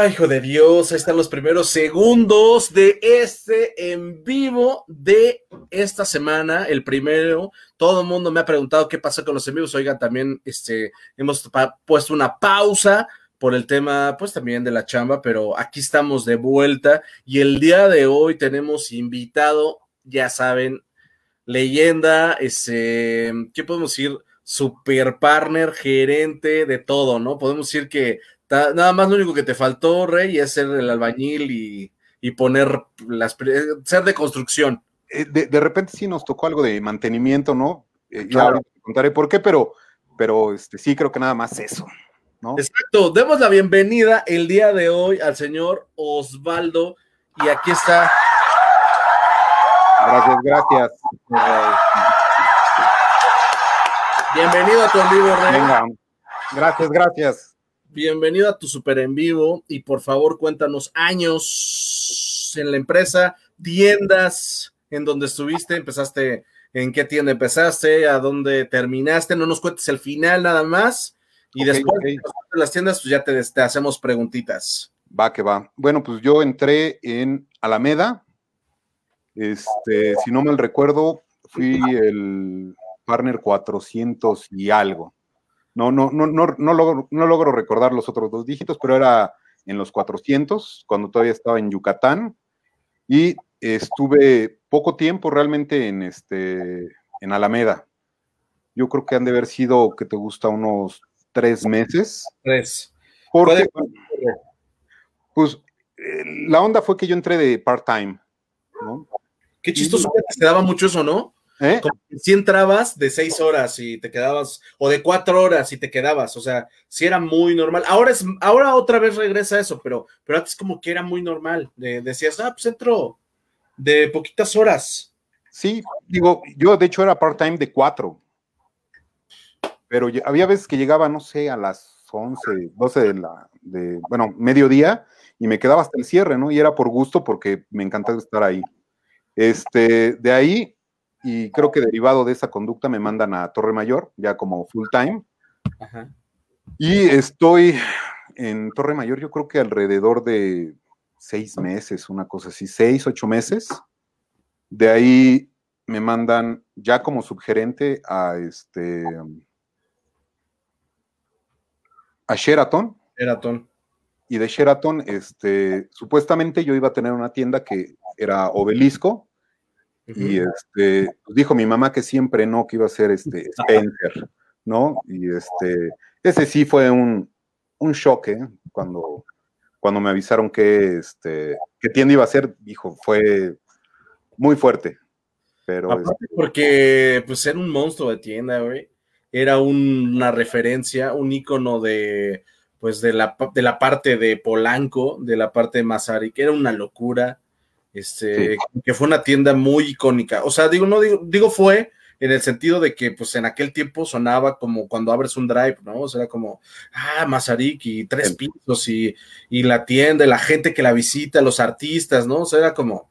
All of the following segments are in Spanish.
Ay, hijo de Dios, ahí están los primeros segundos de este en vivo de esta semana, el primero. Todo el mundo me ha preguntado qué pasó con los en vivos. Oigan, también este, hemos puesto una pausa por el tema, pues también de la chamba, pero aquí estamos de vuelta y el día de hoy tenemos invitado, ya saben, leyenda, ese, ¿qué podemos decir? Super partner, gerente de todo, ¿no? Podemos decir que Nada más lo único que te faltó, Rey, es ser el albañil y, poner las ser de construcción. Eh, de, repente sí nos tocó algo de mantenimiento, ¿no? Eh, claro. te contaré por qué, pero, pero este, sí creo que nada más eso. ¿no? Exacto. Demos la bienvenida el día de hoy al señor Osvaldo. Y aquí está. Gracias, gracias. Bienvenido a tu vivo, Rey. Venga. Gracias, gracias. Bienvenido a tu super en vivo y por favor cuéntanos años en la empresa, tiendas en donde estuviste, empezaste, en qué tienda empezaste, a dónde terminaste, no nos cuentes el final nada más y después de las tiendas pues ya te, te hacemos preguntitas. Va que va. Bueno, pues yo entré en Alameda, este, si no mal recuerdo, fui el partner 400 y algo. No, no, no, no, no, logro, no logro recordar los otros dos dígitos, pero era en los 400, cuando todavía estaba en Yucatán. Y estuve poco tiempo realmente en, este, en Alameda. Yo creo que han de haber sido, que te gusta, unos tres meses. Tres. Porque, pues, eh, la onda fue que yo entré de part-time, Qué chistoso que te daba mucho eso, ¿no? ¿Eh? si entrabas de seis horas y te quedabas, o de cuatro horas y te quedabas, o sea, si era muy normal. Ahora es, ahora otra vez regresa eso, pero, pero antes como que era muy normal. decías, ah, pues entro de poquitas horas. Sí, digo, yo de hecho era part-time de cuatro, pero había veces que llegaba, no sé, a las once, doce de la, de, bueno, mediodía, y me quedaba hasta el cierre, ¿no? Y era por gusto porque me encantaba estar ahí. Este, de ahí y creo que derivado de esa conducta me mandan a Torre Mayor, ya como full time. Y estoy en Torre Mayor, yo creo que alrededor de seis meses, una cosa así, seis, ocho meses. De ahí me mandan ya como subgerente a este a Sheraton. Sheraton. Y de Sheraton, este, supuestamente yo iba a tener una tienda que era Obelisco, y este, pues, dijo mi mamá que siempre no, que iba a ser este Spencer, ¿no? Y este, ese sí fue un, un shock, ¿eh? Cuando, cuando me avisaron que, este, que tienda iba a ser, dijo, fue muy fuerte. Pero este porque pues era un monstruo de tienda, güey. Era una referencia, un icono de pues de la, de la parte de Polanco, de la parte de Masaryk, era una locura este, que fue una tienda muy icónica. O sea, digo, no digo, digo fue en el sentido de que, pues, en aquel tiempo sonaba como cuando abres un drive, ¿no? O sea, era como, ah, Mazarik y tres pisos y, la tienda, la gente que la visita, los artistas, ¿no? O sea, era como...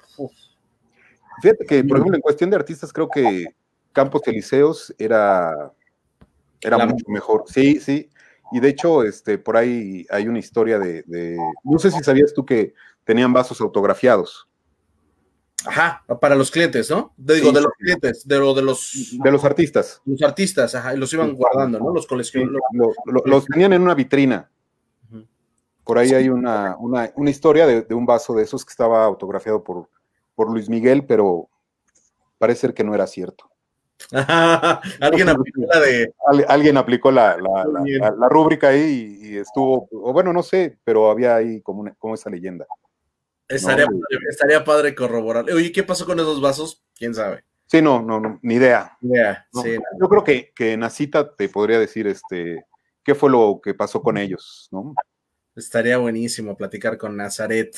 Fíjate que, por ejemplo, en cuestión de artistas, creo que Campos Elíseos era, era mucho mejor. Sí, sí. Y de hecho, este, por ahí hay una historia de, de, no sé si sabías tú que tenían vasos autografiados. Ajá, para los clientes, ¿no? digo, de los clientes, de, lo, de los... De los artistas. Los artistas, ajá, y los iban guardando, ¿no? Los coleccionistas. los tenían en una vitrina. Por ahí hay una, historia de, un vaso de esos que estaba autografiado por, por Luis Miguel, pero parece ser que no era cierto. alguien aplicó la de... alguien aplicó la, la, rúbrica ahí y, estuvo, o bueno, no sé, pero había ahí como, como esa leyenda. Estaría, padre, corroborar. Oye, ¿qué pasó con esos vasos? ¿Quién sabe? Sí, no, no, no ni idea. Yo creo que, que Nacita te podría decir este qué fue lo que pasó con ellos, ¿no? Estaría buenísimo platicar con Nazaret.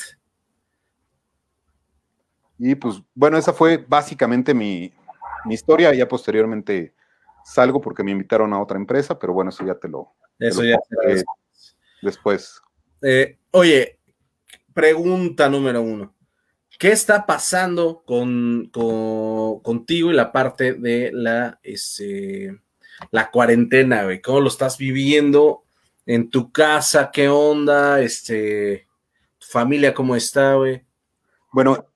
Y pues, bueno, esa fue básicamente mi, historia. Ya posteriormente salgo porque me invitaron a otra empresa, pero bueno, eso ya te lo. Eso ya después. Eh, oye, pregunta número uno. ¿Qué está pasando con, contigo y la parte de la, este, la cuarentena, güey? ¿Cómo lo estás viviendo en tu casa? ¿Qué onda? Este, familia cómo está, güey? Bueno,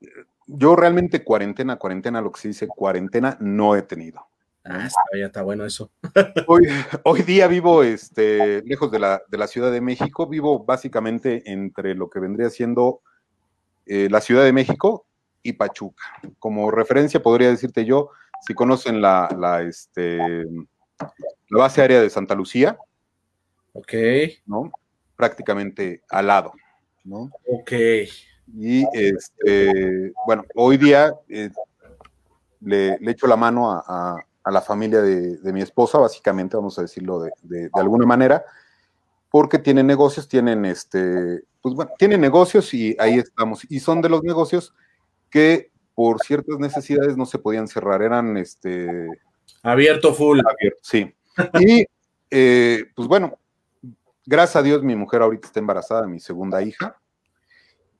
yo realmente cuarentena, cuarentena, lo que se dice cuarentena, no he tenido. Ah, está, ya está bueno eso. Hoy, hoy día vivo este, lejos de la, de la, Ciudad de México, vivo básicamente entre lo que vendría siendo eh, la Ciudad de México y Pachuca. Como referencia podría decirte yo, si conocen la, la, este, la base aérea de Santa Lucía, ok, ¿no? prácticamente al lado. ¿no? Ok. Y este, bueno, hoy día eh, le, le, echo la mano a, a, a la familia de, de, mi esposa, básicamente, vamos a decirlo de, de, alguna manera, porque tienen negocios, tienen este, pues bueno, tienen negocios y ahí estamos. Y son de los negocios que por ciertas necesidades no se podían cerrar, eran este abierto full. Abierto, sí. Y eh, pues bueno, gracias a Dios mi mujer ahorita está embarazada, mi segunda hija.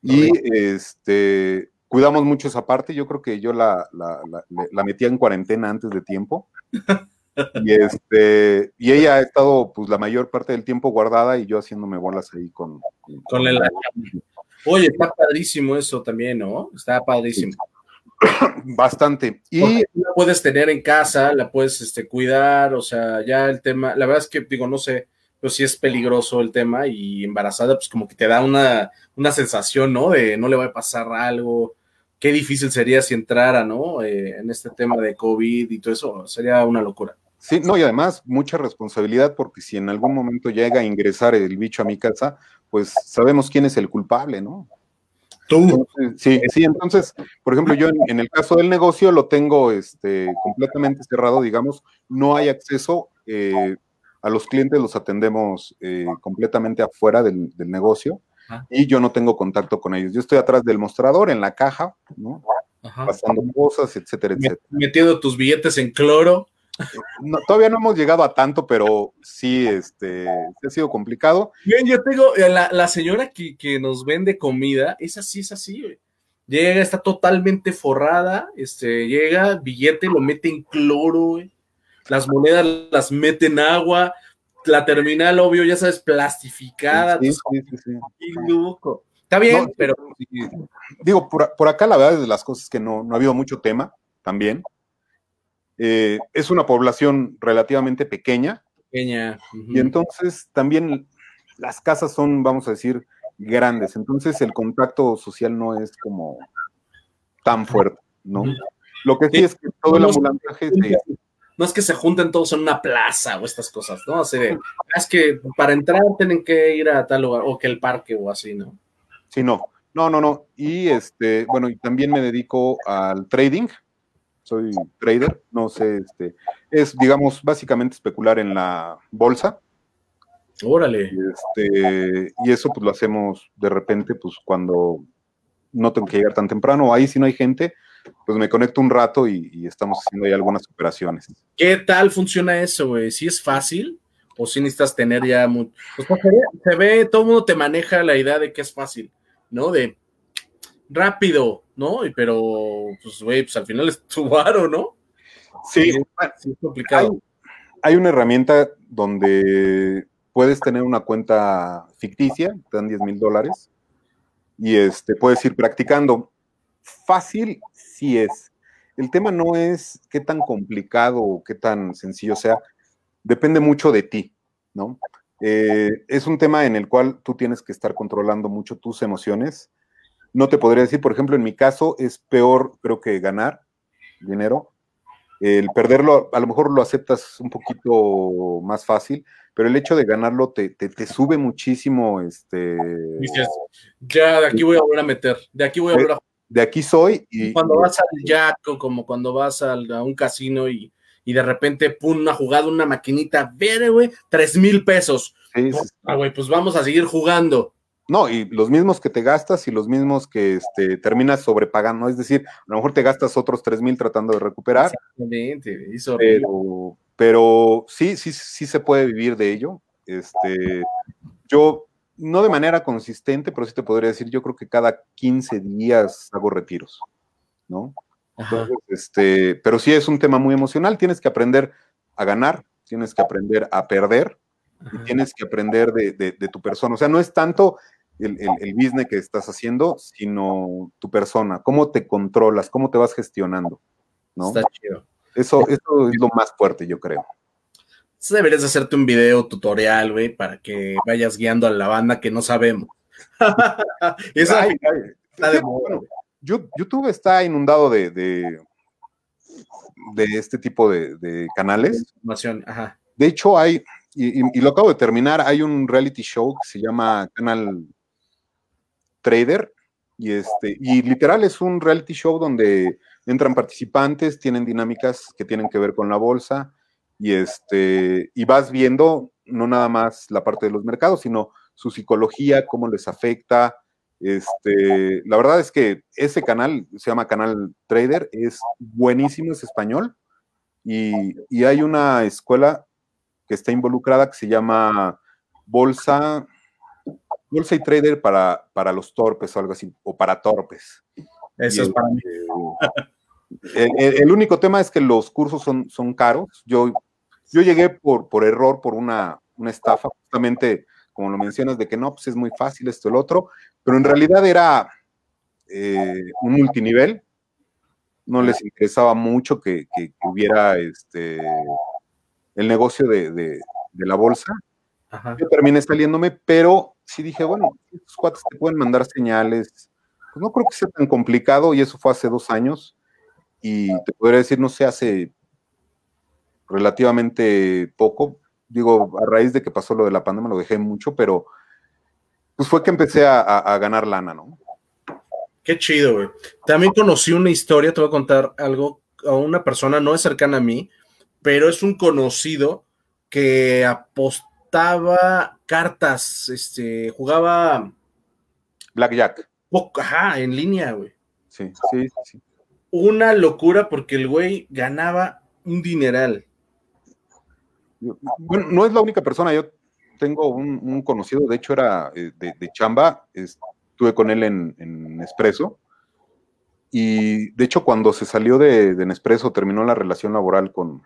Y este cuidamos mucho esa parte. Yo creo que yo la, la, la, la metía en cuarentena antes de tiempo. y este, y ella ha estado pues la mayor parte del tiempo guardada y yo haciéndome bolas ahí con, con, con Oye, está padrísimo eso también, ¿no? Está padrísimo. Bastante. Y Porque la puedes tener en casa, la puedes este, cuidar, o sea, ya el tema, la verdad es que digo, no sé, pero sí es peligroso el tema y embarazada, pues como que te da una, una sensación, ¿no? De no le va a pasar algo, qué difícil sería si entrara, ¿no? Eh, en este tema de COVID y todo eso, sería una locura. Sí, no, y además mucha responsabilidad porque si en algún momento llega a ingresar el bicho a mi casa, pues sabemos quién es el culpable, ¿no? Tú. Entonces, sí, sí, entonces, por ejemplo, yo en, en, el caso del negocio lo tengo este, completamente cerrado, digamos, no hay acceso, eh, a los clientes los atendemos eh, completamente afuera del, del negocio Ajá. y yo no tengo contacto con ellos. Yo estoy atrás del mostrador, en la caja, ¿no? Ajá. Pasando cosas, etcétera, etcétera. Metiendo tus billetes en cloro. No, todavía no hemos llegado a tanto, pero sí, este, ha sido complicado. Bien, yo tengo, eh, la, la señora que, que, nos vende comida, es así, es así, güey. Llega, está totalmente forrada, este, llega, billete, lo mete en cloro, güey. Las monedas las mete en agua, la terminal, obvio, ya sabes, plastificada. Sí, sí, sí. Está bien, no, pero. Digo, por, por, acá la verdad es de las cosas que no, no ha habido mucho tema también. Eh, es una población relativamente pequeña. Pequeña. Uh -huh. Y entonces también las casas son, vamos a decir, grandes. Entonces el contacto social no es como tan fuerte, ¿no? Uh -huh. Lo que sí, sí, es que todo el ambulantaje se, no es que se junten todos en una plaza o estas cosas, ¿no? Así de, es que para entrar tienen que ir a tal lugar, o que el parque o así, ¿no? Sí, no, no, no, no. Y este, bueno, y también me dedico al trading, soy trader, no sé, este, es, digamos, básicamente especular en la bolsa. Órale. Y, este, y eso pues lo hacemos de repente, pues cuando no tengo que llegar tan temprano, ahí si no hay gente, pues me conecto un rato y, y estamos haciendo ahí algunas operaciones. ¿Qué tal funciona eso, güey? ¿Sí es fácil? ¿O si necesitas tener ya mucho? Pues, se ve, todo el mundo te maneja la idea de que es fácil, ¿no? De rápido, ¿no? Pero, pues, güey, pues al final es tu varo, ¿no? Sí, sí es complicado. Hay, hay, una herramienta donde puedes tener una cuenta ficticia, te dan 10 mil dólares, y este, puedes ir practicando. Fácil sí es. El tema no es qué tan complicado o qué tan sencillo sea, depende mucho de ti, ¿no? Eh, es un tema en el cual tú tienes que estar controlando mucho tus emociones. No te podría decir, por ejemplo, en mi caso es peor, creo que ganar dinero. El perderlo, a lo mejor lo aceptas un poquito más fácil, pero el hecho de ganarlo te, te, te sube muchísimo. Este... Dices, ya de aquí voy a volver a meter, de aquí voy a volver a de aquí soy. Y, cuando vas al jack o como cuando vas a un casino y, y, de repente, pum, una jugada, una maquinita verde, güey, tres mil pesos. Sí, sí, ah, güey, pues vamos a seguir jugando. No, y los mismos que te gastas y los mismos que este, terminas sobrepagando, es decir, a lo mejor te gastas otros tres mil tratando de recuperar. Exactamente, hizo pero, pero sí, sí, sí se puede vivir de ello. Este, yo no de manera consistente, pero sí te podría decir, yo creo que cada 15 días hago retiros, ¿no? Entonces, este, pero sí es un tema muy emocional, tienes que aprender a ganar, tienes que aprender a perder, Ajá. y tienes que aprender de, de, de, tu persona. O sea, no es tanto el, el, business que estás haciendo, sino tu persona, cómo te controlas, cómo te vas gestionando, ¿no? Está chido. Eso, eso es lo más fuerte, yo creo. Deberías hacerte un video tutorial, güey, para que vayas guiando a la banda que no sabemos. YouTube está inundado de, de, este tipo de, canales. De hecho, hay, y, lo acabo de terminar, hay un reality show que se llama Canal Trader, y este, y literal es un reality show donde entran participantes, tienen dinámicas que tienen que ver con la bolsa, y este, y vas viendo no nada más la parte de los mercados, sino su psicología, cómo les afecta. Este, la verdad es que ese canal se llama Canal Trader, es buenísimo, es español, y, hay una escuela que está involucrada que se llama Bolsa, Bolsa y Trader para, para los torpes o algo así, o para torpes. Eso es para mí. Este, el, único tema es que los cursos son, son caros. Yo, yo llegué por, por error, por una, una estafa, justamente como lo mencionas, de que no, pues es muy fácil esto, el otro, pero en realidad era eh, un multinivel, no les interesaba mucho que, hubiera este, el negocio de, la bolsa. Yo terminé saliéndome, pero sí dije, bueno, estos cuates te pueden mandar señales, pues no creo que sea tan complicado, y eso fue hace dos años, y te podría decir, no sé, hace relativamente poco, digo, a raíz de que pasó lo de la pandemia lo dejé mucho, pero pues fue que empecé a, ganar lana, ¿no? Qué chido, güey. También conocí una historia, te voy a contar algo, a una persona no es cercana a mí, pero es un conocido que apostaba cartas, este, jugaba... Blackjack. Ajá, en línea, güey. Sí, sí, sí. Una locura porque el güey ganaba un dineral. No es la única persona, yo tengo un, conocido, de hecho era eh, de, chamba, estuve con él en, en Nespresso, y de hecho cuando se salió de, de Nespresso, terminó la relación laboral con,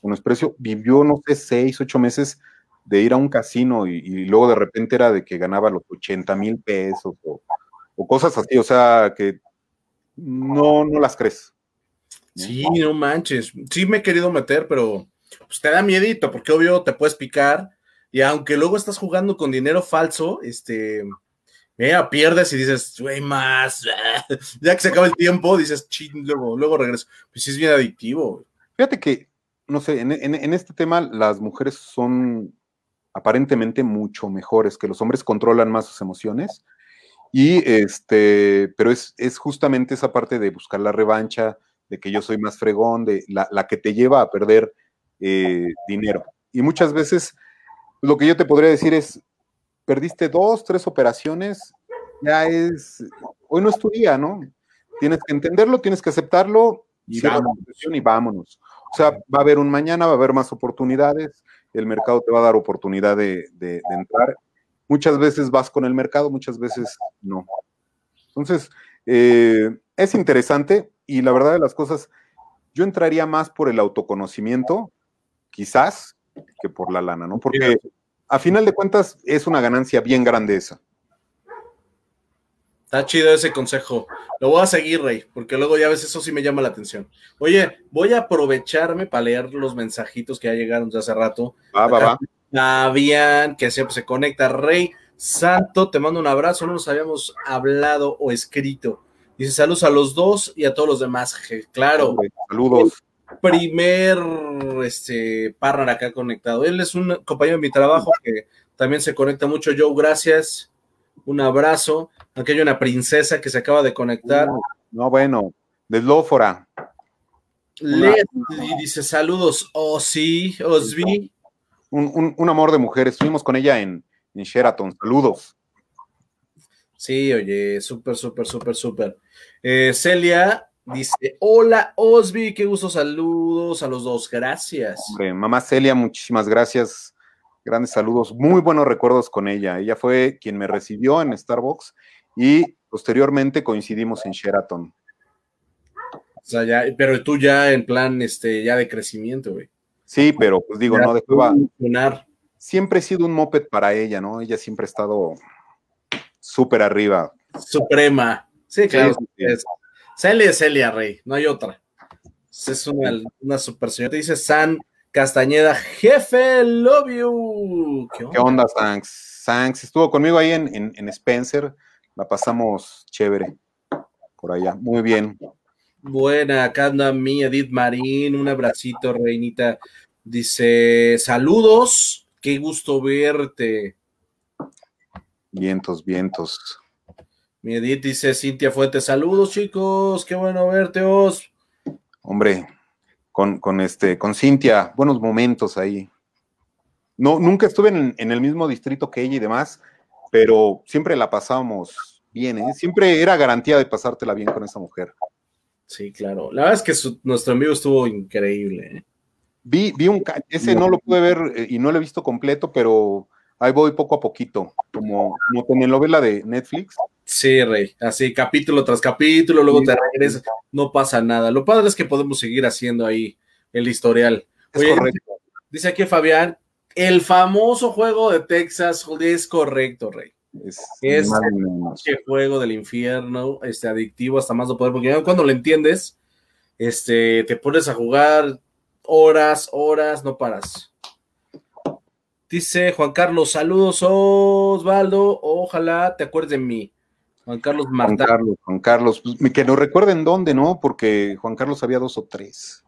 con Nespresso, vivió, no sé, seis, ocho meses de ir a un casino y, luego de repente era de que ganaba los 80 mil pesos o, cosas así, o sea, que no, no las crees. Sí, no manches. Sí me he querido meter, pero pues te da miedito, porque obvio te puedes picar, y aunque luego estás jugando con dinero falso, este, mira, pierdes y dices, güey, más, ya que se acaba el tiempo, dices, ching, luego, luego regreso. Pues sí es bien adictivo. Fíjate que, no sé, en, este tema las mujeres son aparentemente mucho mejores, que los hombres controlan más sus emociones, y este, pero es, es justamente esa parte de buscar la revancha, de que yo soy más fregón, de la, la que te lleva a perder eh, dinero. Y muchas veces lo que yo te podría decir es, perdiste dos, tres operaciones, ya es, hoy no es tu día, ¿no? Tienes que entenderlo, tienes que aceptarlo y vámonos. O sea, va a haber un mañana, va a haber más oportunidades, el mercado te va a dar oportunidad de, entrar. Muchas veces vas con el mercado, muchas veces no. Entonces, eh, es interesante y la verdad de las cosas, yo entraría más por el autoconocimiento, quizás, que por la lana, ¿no? Porque a final de cuentas es una ganancia bien grande esa. Está chido ese consejo. Lo voy a seguir, Rey, porque luego ya ves, eso sí me llama la atención. Oye, voy a aprovecharme para leer los mensajitos que ya llegaron de hace rato. Va, va, va. Fabián, que siempre se conecta. Rey Santo, te mando un abrazo. No nos habíamos hablado o escrito. Dice saludos a los dos y a todos los demás. Claro. Saludos primer este, partner acá conectado. Él es un compañero de mi trabajo que también se conecta mucho. Joe, gracias. Un abrazo. Aquí hay una princesa que se acaba de conectar. No, bueno, de Lófora. y dice saludos, oh sí, os vi. Un, amor de mujer, estuvimos con ella en, en Sheraton, saludos. Sí, oye, súper, súper, súper, súper. Eh, Celia Dice, hola Osby, qué gusto, saludos a los dos, gracias. mamá Celia, muchísimas gracias, grandes saludos, muy buenos recuerdos con ella. Ella fue quien me recibió en Starbucks y posteriormente coincidimos en Sheraton. O sea, ya, pero tú ya en plan, este, ya de crecimiento, güey. Sí, pero pues digo, no, de Siempre he sido un moped para ella, ¿no? Ella siempre ha estado súper arriba. Suprema. Sí, claro. Celia es Celia, Rey, no hay otra. Es una, una super señora. Te dice San Castañeda, jefe, love you. ¿Qué onda, Sanks? Sanks estuvo conmigo ahí en, en Spencer. La pasamos chévere por allá. Muy bien. Buena, acá anda mi Edith Marín, un abracito, reinita. Dice, saludos, qué gusto verte. Vientos, vientos. Mi Edith dice, Cintia Fuentes, saludos chicos, qué bueno verte, Os. Hombre, con, con, este, con Cintia, buenos momentos ahí. No, nunca estuve en, en, el mismo distrito que ella y demás, pero siempre la pasamos bien, ¿eh? Siempre era garantía de pasártela bien con esa mujer. Sí, claro. La verdad es que nuestro amigo estuvo increíble. ¿eh? Vi, vi un, ese no lo pude ver eh, y no lo he visto completo, pero ahí voy poco a poquito, como, como telenovela de Netflix. Sí, Rey, así capítulo tras capítulo, luego te regresas, no pasa nada. Lo padre es que podemos seguir haciendo ahí el historial. Es correcto. Dice aquí Fabián, el famoso juego de Texas es correcto, Rey. Es, es juego del infierno, este adictivo hasta más no poder, porque cuando lo entiendes, este, te pones a jugar horas, horas, no paras. Dice Juan Carlos, saludos Osvaldo, ojalá te acuerdes de mí. Juan Carlos Marta. Juan Carlos, Juan Carlos, pues, que nos recuerden dónde, ¿no? Porque Juan Carlos había dos o tres.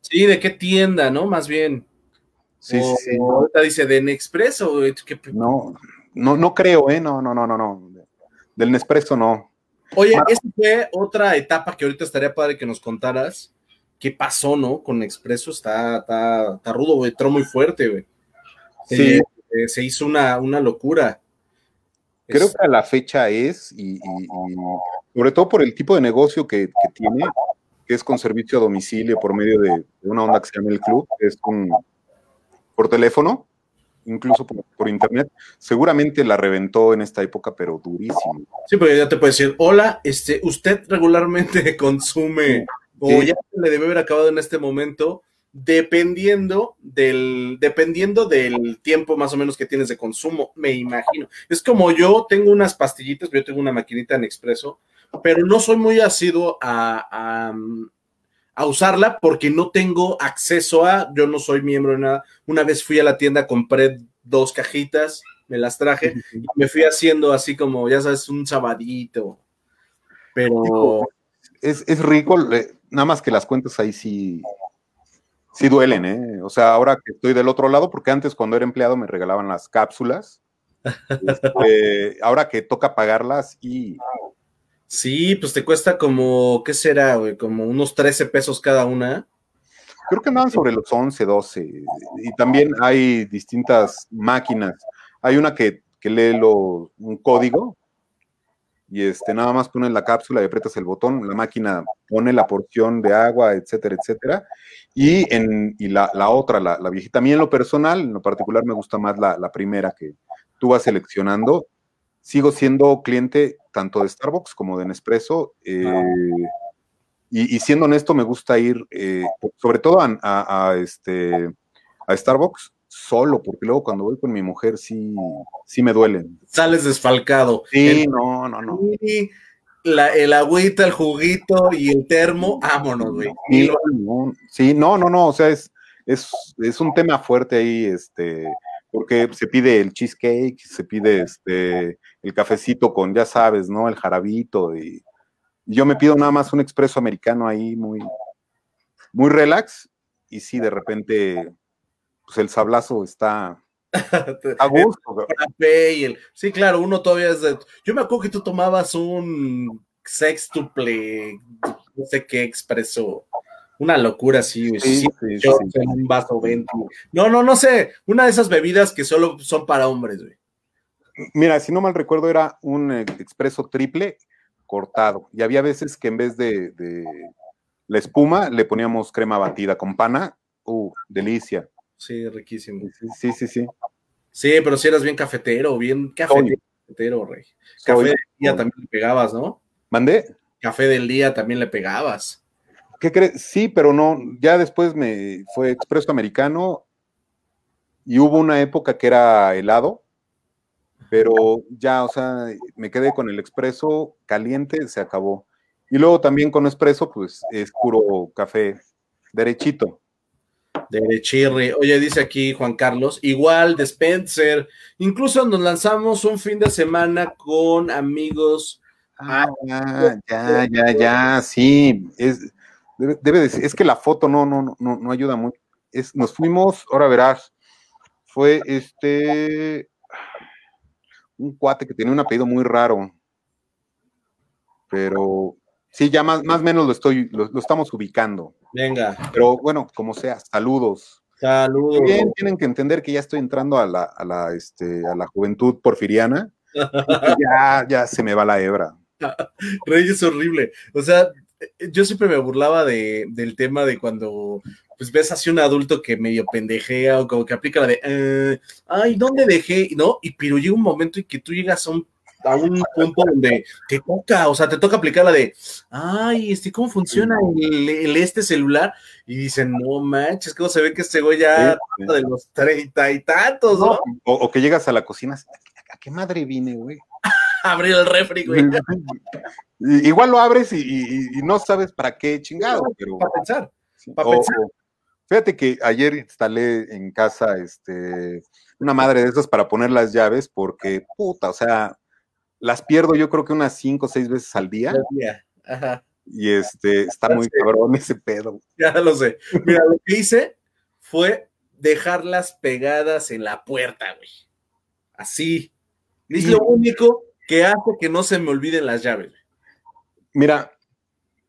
Sí, ¿de qué tienda, no? Más bien. Sí, sí, sí. Ahorita dice de Nespresso. No, no, no creo, ¿eh? No, no, no, no, no. Del Nespresso no. Oye, esa fue otra etapa que ahorita estaría padre que nos contaras. ¿Qué pasó, no? Con Nespresso está, está, está rudo, güey. Entró muy fuerte, güey. Sí. Eh, eh, se hizo una, una locura. Creo que a la fecha es, y, sobre todo por el tipo de negocio que, tiene, que es con servicio a domicilio por medio de, una onda que se llama el club, es un, por teléfono, incluso por, internet, seguramente la reventó en esta época, pero durísimo. Sí, pero ya te puede decir, hola, este, usted regularmente consume, o ya le debe haber acabado en este momento, dependiendo del, dependiendo del tiempo más o menos que tienes de consumo, me imagino. Es como yo tengo unas pastillitas, yo tengo una maquinita en expreso, pero no soy muy asiduo a, a a usarla porque no tengo acceso a, yo no soy miembro de nada. Una vez fui a la tienda, compré dos cajitas, me las traje y me fui haciendo así como, ya sabes, un sabadito. Pero... Es, rico, nada más que las cuentas ahí sí, sí duelen, ¿eh? O sea, ahora que estoy del otro lado, porque antes cuando era empleado me regalaban las cápsulas. Este, ahora que toca pagarlas y Sí, pues te cuesta como, ¿qué será, güey? Como unos 13 pesos cada una. Creo que andan sobre los 11, 12. Y también hay distintas máquinas. Hay una que, lee lo, un código y este, nada más pones la cápsula y aprietas el botón, la máquina pone la porción de agua, etcétera, etcétera. Y, en, y la, otra, la, la, viejita, a mí en lo personal, en lo particular me gusta más la, la primera que tú vas seleccionando sigo siendo cliente tanto de Starbucks como de Nespresso. Eh, y, siendo honesto, me gusta ir, eh, sobre todo a, este, a Starbucks solo, porque luego cuando voy con mi mujer sí, sí me duelen. Sales desfalcado. Sí, no, no, no. La, el agüita, el juguito y el termo, vámonos, güey. Sí, no, no, no, o sea, es, es, es un tema fuerte ahí, este, porque se pide el cheesecake, se pide este el cafecito con, ya sabes, ¿no? El jarabito y, yo me pido nada más un expreso americano ahí muy, muy relax y sí, de repente, pues el sablazo está a gusto. sí, claro, uno todavía es de... Yo me acuerdo que tú tomabas un sextuple, no sé qué expreso una locura así, sí, sí, un vaso 20. No, no, no sé, una de esas bebidas que solo son para hombres, güey. Mira, si no mal recuerdo, era un eh, expreso triple cortado. Y había veces que en vez de, la espuma le poníamos crema batida con pana. Uh, delicia. Sí, riquísimo. Sí, sí, sí. Sí, pero si eras bien cafetero, bien cafetero, rey. Café del día también le pegabas, ¿no? ¿Mandé? Café del día también le pegabas. ¿Qué crees? Sí, pero no, ya después me fue expreso americano y hubo una época que era helado Pero ya, o sea, me quedé con el expreso caliente, se acabó. Y luego también con expreso, pues es puro café derechito. Derechirri. Oye, dice aquí Juan Carlos, igual de Spencer. Incluso nos lanzamos un fin de semana con amigos. Ah, ya, ya, ya, sí. Es, debe, decir, es que la foto no, no, no, no ayuda mucho. Es, nos fuimos, ahora verás, fue este un cuate que tiene un apellido muy raro. Pero sí, ya más, más o menos lo estoy, lo, estamos ubicando. Venga. Pero bueno, como sea, saludos. Saludos. Bien, tienen que entender que ya estoy entrando a la, a la, este, a la juventud porfiriana. ya, ya se me va la hebra. Rey es horrible. O sea, yo siempre me burlaba de, del tema de cuando pues ves así un adulto que medio pendejea o como que aplica la de, eh, ay, ¿dónde dejé? ¿No? Y pero llega un momento en que tú llegas a un, a un punto donde te toca, o sea, te toca aplicar la de, ay, este, ¿cómo funciona el, este celular? Y dicen, no manches, ¿cómo se ve que este güey ya de los treinta y tantos, ¿no? O, que llegas a la cocina, ¿a qué madre vine, güey? Abrir el refri, güey. Igual lo abres y, no sabes para qué chingado, pero. Para pensar. Para pensar. Fíjate que ayer instalé en casa este, una madre de esas para poner las llaves porque, puta, o sea, las pierdo yo creo que unas cinco o seis veces al día. Ajá. Y este, está muy cabrón ese pedo. Ya lo sé. Mira, lo que hice fue dejarlas pegadas en la puerta, güey. Así. Es lo único que hace que no se me olviden las llaves. Mira,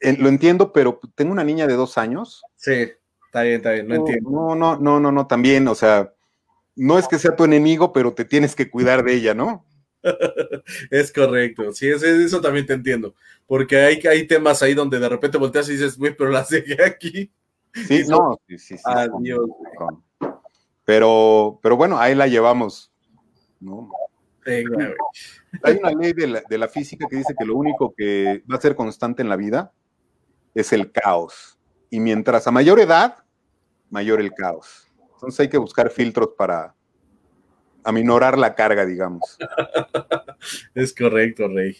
lo entiendo, pero tengo una niña de dos años. Sí. Está bien, está bien, no, entiendo. No, no, no, no, no, también, o sea, no es que sea tu enemigo, pero te tienes que cuidar de ella, ¿no? es correcto, sí, eso, eso, también te entiendo, porque hay, hay temas ahí donde de repente volteas y dices, güey, pero las dejé aquí. Sí, no, sí, sí, sí. Adiós. Pero, pero bueno, ahí la llevamos, ¿no? Hay una ley de la, de la física que dice que lo único que va a ser constante en la vida es el caos y mientras a mayor edad, mayor el caos. Entonces hay que buscar filtros para aminorar la carga, digamos. es correcto, Rey.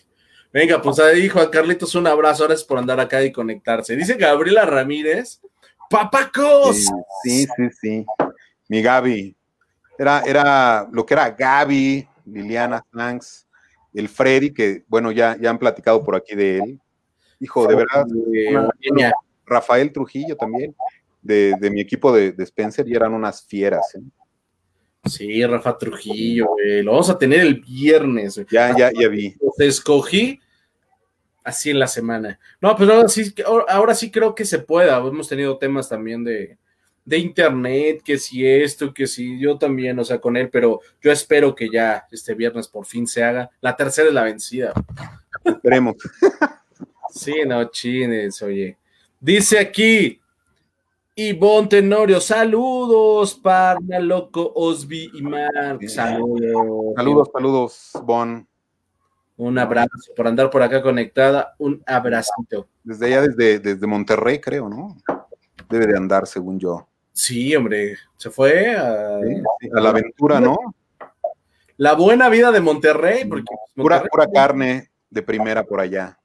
Venga, pues ahí, Juan Carlitos, un abrazo. Gracias por andar acá y conectarse. Dice Gabriela Ramírez, ¡Papacos! Sí, sí, sí, Mi Gaby. Era, era lo que era Gaby, Liliana Thanks, el Freddy, que bueno, ya, ya han platicado por aquí de él. Hijo, de verdad. Rafael Trujillo también, de, mi equipo de, Spencer, y eran unas fieras. ¿eh? Sí, Rafa Trujillo, lo vamos a tener el viernes. Ya, ya, ya vi. Te escogí así en la semana. No, pero ahora sí, ahora sí creo que se pueda. Hemos tenido temas también de, de internet, que si esto, que si yo también, o sea, con él, pero yo espero que ya este viernes por fin se haga. La tercera es la vencida. Esperemos. Sí, no chines, oye. Dice aquí Ivonne Tenorio, saludos, Parna, Loco, Osby y Mark. Saludos. Saludos, saludos, Bon. Un abrazo por andar por acá conectada. Un abracito. Desde allá, desde, desde Monterrey, creo, ¿no? Debe de andar, según yo. Sí, hombre. Se fue a, a la aventura, ¿no? La buena vida de Monterrey. Porque pura, pura carne de primera por allá.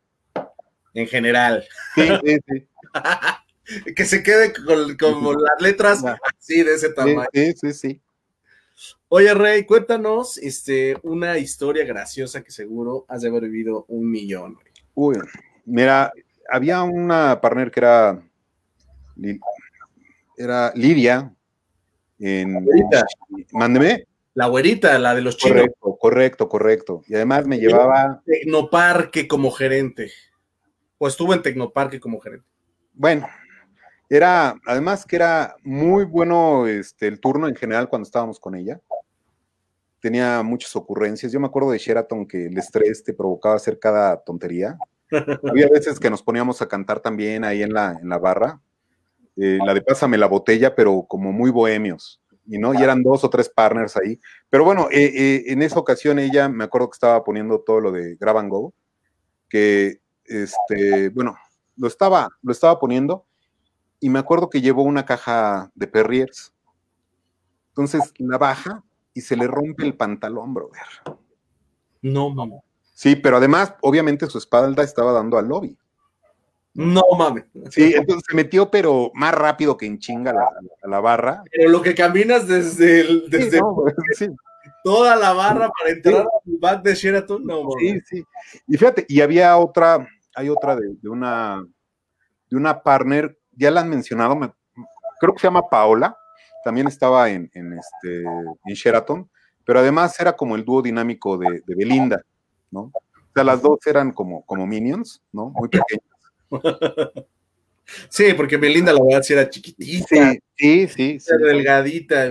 En general. Sí, sí, sí. que se quede con, las letras así de ese tamaño. Sí, sí, sí. Oye, Rey, cuéntanos este, una historia graciosa que seguro has de haber vivido un millón. Uy, mira, había una partner que era, era Lidia. En, Mándeme. La güerita, la de los chinos. Correcto, correcto, correcto. Y además me llevaba. Tecnoparque como gerente o estuvo en Tecnoparque como gerente? Bueno, era, además que era muy bueno este, el turno en general cuando estábamos con ella. Tenía muchas ocurrencias. Yo me acuerdo de Sheraton que el estrés te provocaba hacer cada tontería. Había veces que nos poníamos a cantar también ahí en la, en la barra. Eh, la de Pásame la botella, pero como muy bohemios. Y no, y eran dos o tres partners ahí. Pero bueno, eh, eh, en esa ocasión ella me acuerdo que estaba poniendo todo lo de Grab and Go, que este, bueno, lo estaba, lo estaba poniendo y me acuerdo que llevó una caja de Perriers. Entonces la baja y se le rompe el pantalón, brother. No, mames. Sí, pero además, obviamente, su espalda estaba dando al lobby. No mames. Sí, entonces se metió, pero más rápido que en chinga la, la barra. Pero lo que caminas desde, el, desde Sí, no, sí. toda la barra para entrar al back de Sheraton, no Sí, mames. sí. Y fíjate, y había otra, hay otra de, de una de una partner, ya la han mencionado, me- creo que se llama Paola, también estaba en, en este en Sheraton, pero además era como el dúo dinámico de, de Belinda, ¿no? O sea, las dos eran como, como minions, ¿no? Muy pequeñas. Sí, porque Belinda la verdad sí era chiquitita, Sí, sí, sí. sí. era delgadita.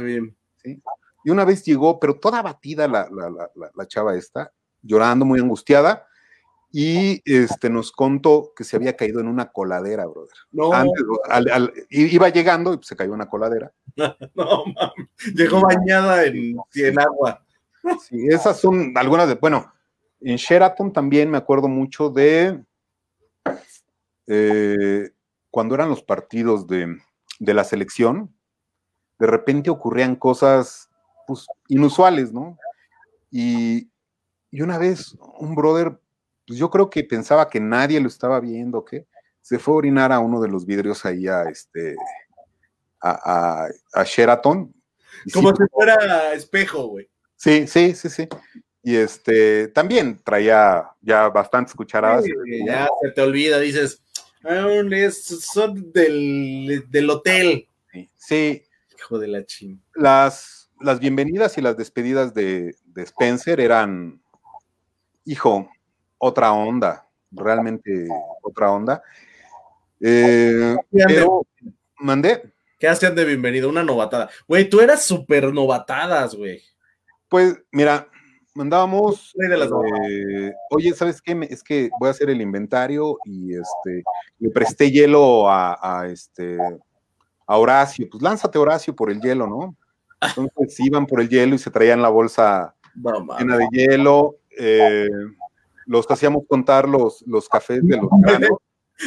Y una vez llegó, pero toda batida la, la, la, la- la chava esta, llorando, muy angustiada, y este, nos contó que se había caído en una coladera, brother. No, Antes, al- al- i- iba llegando y se cayó en una coladera. no mames. Llegó bañada en, en agua. Sí, esas son algunas de, bueno, en Sheraton también me acuerdo mucho de eh, cuando eran los partidos de, de la selección, de repente ocurrían cosas pues, inusuales, ¿no? Y, y una vez un brother, pues yo creo que pensaba que nadie lo estaba viendo, ¿qué? Se fue a orinar a uno de los vidrios ahí a este a, a- a Sheraton. Sí, Como si fuera espejo, güey. Sí, sí, sí, sí. Y este también traía ya bastantes cucharadas. Sí, ya se te olvida, dices, "Ah, es- son del, del hotel. Sí, Hijo de la ching. las, las bienvenidas y las despedidas de, de Spencer eran, hijo, otra onda, realmente otra onda. Eh, pero mandé, ¿Qué hacían de bienvenido? Una novatada. Güey, tú eras súper novatadas, güey. pues mira, mandábamos, Rey de las eh, oye, ¿sabes qué? Es que voy a hacer el inventario y este, le presté hielo a, a, este, a Horacio, pues lánzate Horacio por el hielo, ¿no? Entonces iban por el hielo y se traían la bolsa No, llena de hielo, eh, los hacíamos contar los, los cafés de los granos,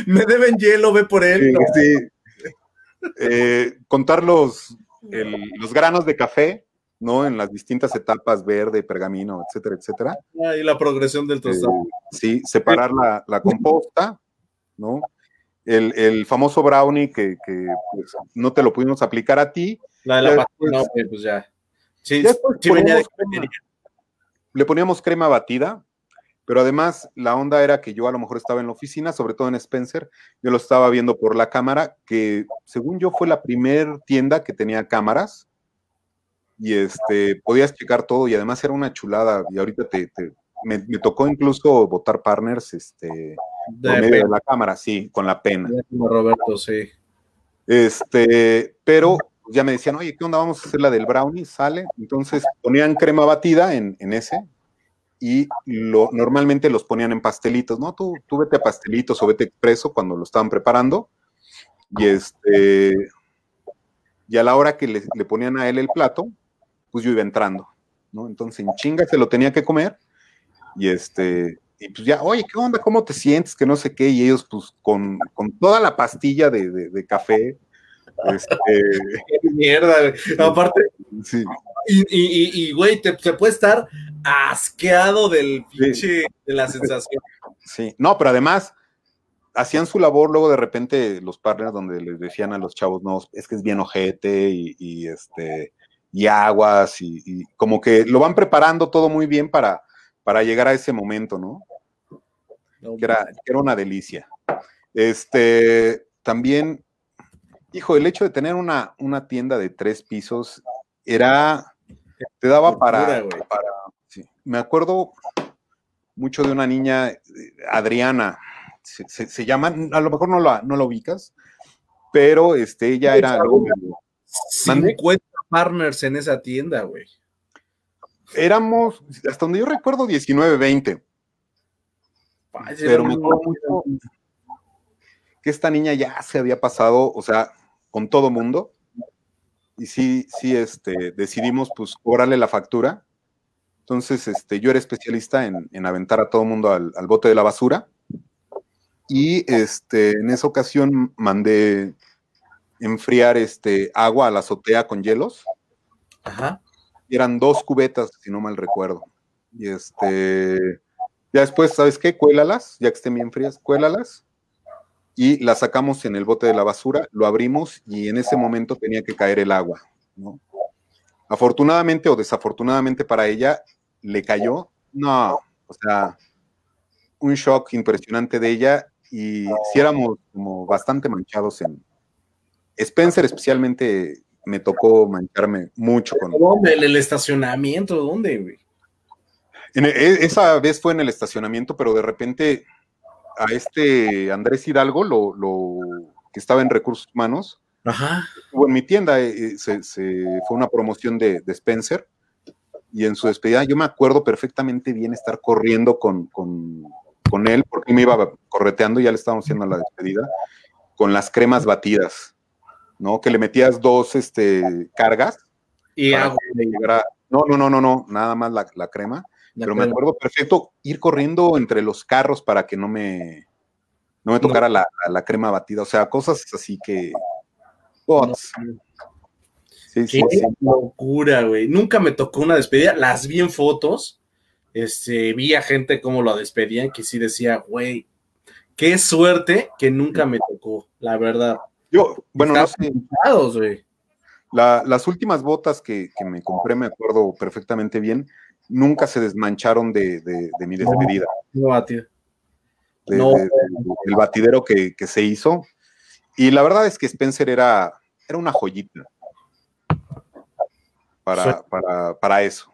Me deben hielo, ve por él. sí, sí. Eh, contar los, el- los granos de café, ¿no? En las distintas etapas, verde, pergamino, etcétera, etcétera. Y la progresión del Eh, tostado. sí, separar la, la composta, ¿no? El, el famoso brownie que, que, pues, no te lo pudimos aplicar a ti, la de la después- no, pues ya. Sí, Ya sí venía de crema. le poníamos crema batida, pero además la onda era que yo a lo mejor estaba en la oficina, sobre todo en Spencer, yo lo estaba viendo por la cámara, que según yo fue la primer tienda que tenía cámaras y este podías checar todo y además era una chulada y ahorita te, te- me, me tocó incluso votar partners este por de, medio de la cámara, sí, con la pena. Roberto, sí. Este, pero ya me decían, oye, ¿qué onda? Vamos a hacer la del brownie, sale. Entonces ponían crema batida en, en ese y lo, normalmente los ponían en pastelitos, ¿no? Tú, tú vete a pastelitos o vete expreso cuando lo estaban preparando. Y este, y a la hora que le, le ponían a él el plato, pues yo iba entrando, ¿no? Entonces en chinga se lo tenía que comer y este, y pues ya, oye, ¿qué onda? ¿Cómo te sientes? Que no sé qué, y ellos pues con, con toda la pastilla de, de- de café, este, Qué mierda, güey. Aparte, sí, y, y, y, güey, te, te puede estar asqueado del pinche, de la sensación. sí, no, pero además hacían su labor luego de repente los partners donde les decían a los chavos, no, es que es bien ojete y, y, este, y aguas y, y como que lo van preparando todo muy bien para, para llegar a ese momento, ¿no? No, que era, que era una delicia. Este, también, hijo, el hecho de tener una, una tienda de tres pisos era, te daba para, sí. me acuerdo mucho de una niña, Adriana, se, se- se llama, a lo mejor no la, no la ubicas, pero este, ella era ¿Mande? 50 partners en esa tienda, güey. éramos, hasta donde yo recuerdo, 19, 20. Ay, pero me acuerdo mucho que esta niña ya se había pasado, o sea, con todo mundo. Y sí, sí, este, decidimos pues cobrarle la factura. Entonces, este, yo era especialista en, en aventar a todo mundo al, al bote de la basura. Y este, en esa ocasión mandé enfriar este, agua a la azotea con hielos. Ajá. Y eran dos cubetas, si no mal recuerdo. Y este, ya después, ¿sabes qué? Cuélalas, ya que estén bien frías, cuélalas. Y las sacamos en el bote de la basura, lo abrimos y en ese momento tenía que caer el agua, ¿no? Afortunadamente o desafortunadamente para ella, le cayó. No, o sea, un shock impresionante de ella y si éramos como bastante manchados en Spencer especialmente me tocó mancharme mucho con ¿Dónde? ¿En el estacionamiento? ¿Dónde, güey? E, esa vez fue en el estacionamiento, pero de repente a este Andrés Hidalgo, lo, lo que estaba en recursos humanos, Ajá. estuvo en mi tienda, eh, eh, se, se- fue una promoción de, de Spencer, y en su despedida yo me acuerdo perfectamente bien estar corriendo con, con, con él, porque me iba correteando, ya le estábamos haciendo la despedida, con las cremas batidas, ¿no? Que le metías dos este, cargas. Y agua. No, no, no, no, no, nada más la, la crema. Pero me acuerdo perfecto ir corriendo entre los carros para que no me, no me tocara la, la crema batida. O sea, cosas así que. bots. Sí, sí, Qué sí. locura, güey. Nunca me tocó una despedida. Las vi en fotos. Este, vi a gente cómo lo despedían, que sí decía, güey, qué suerte que nunca me tocó, la verdad. Yo, bueno, no sé, la- las últimas botas que, que me compré, me acuerdo perfectamente bien, nunca se desmancharon de, de- de mi despedida. No, de- No. el batidero que, que se hizo. Y la verdad es que Spencer era, era una joyita para, para, para eso.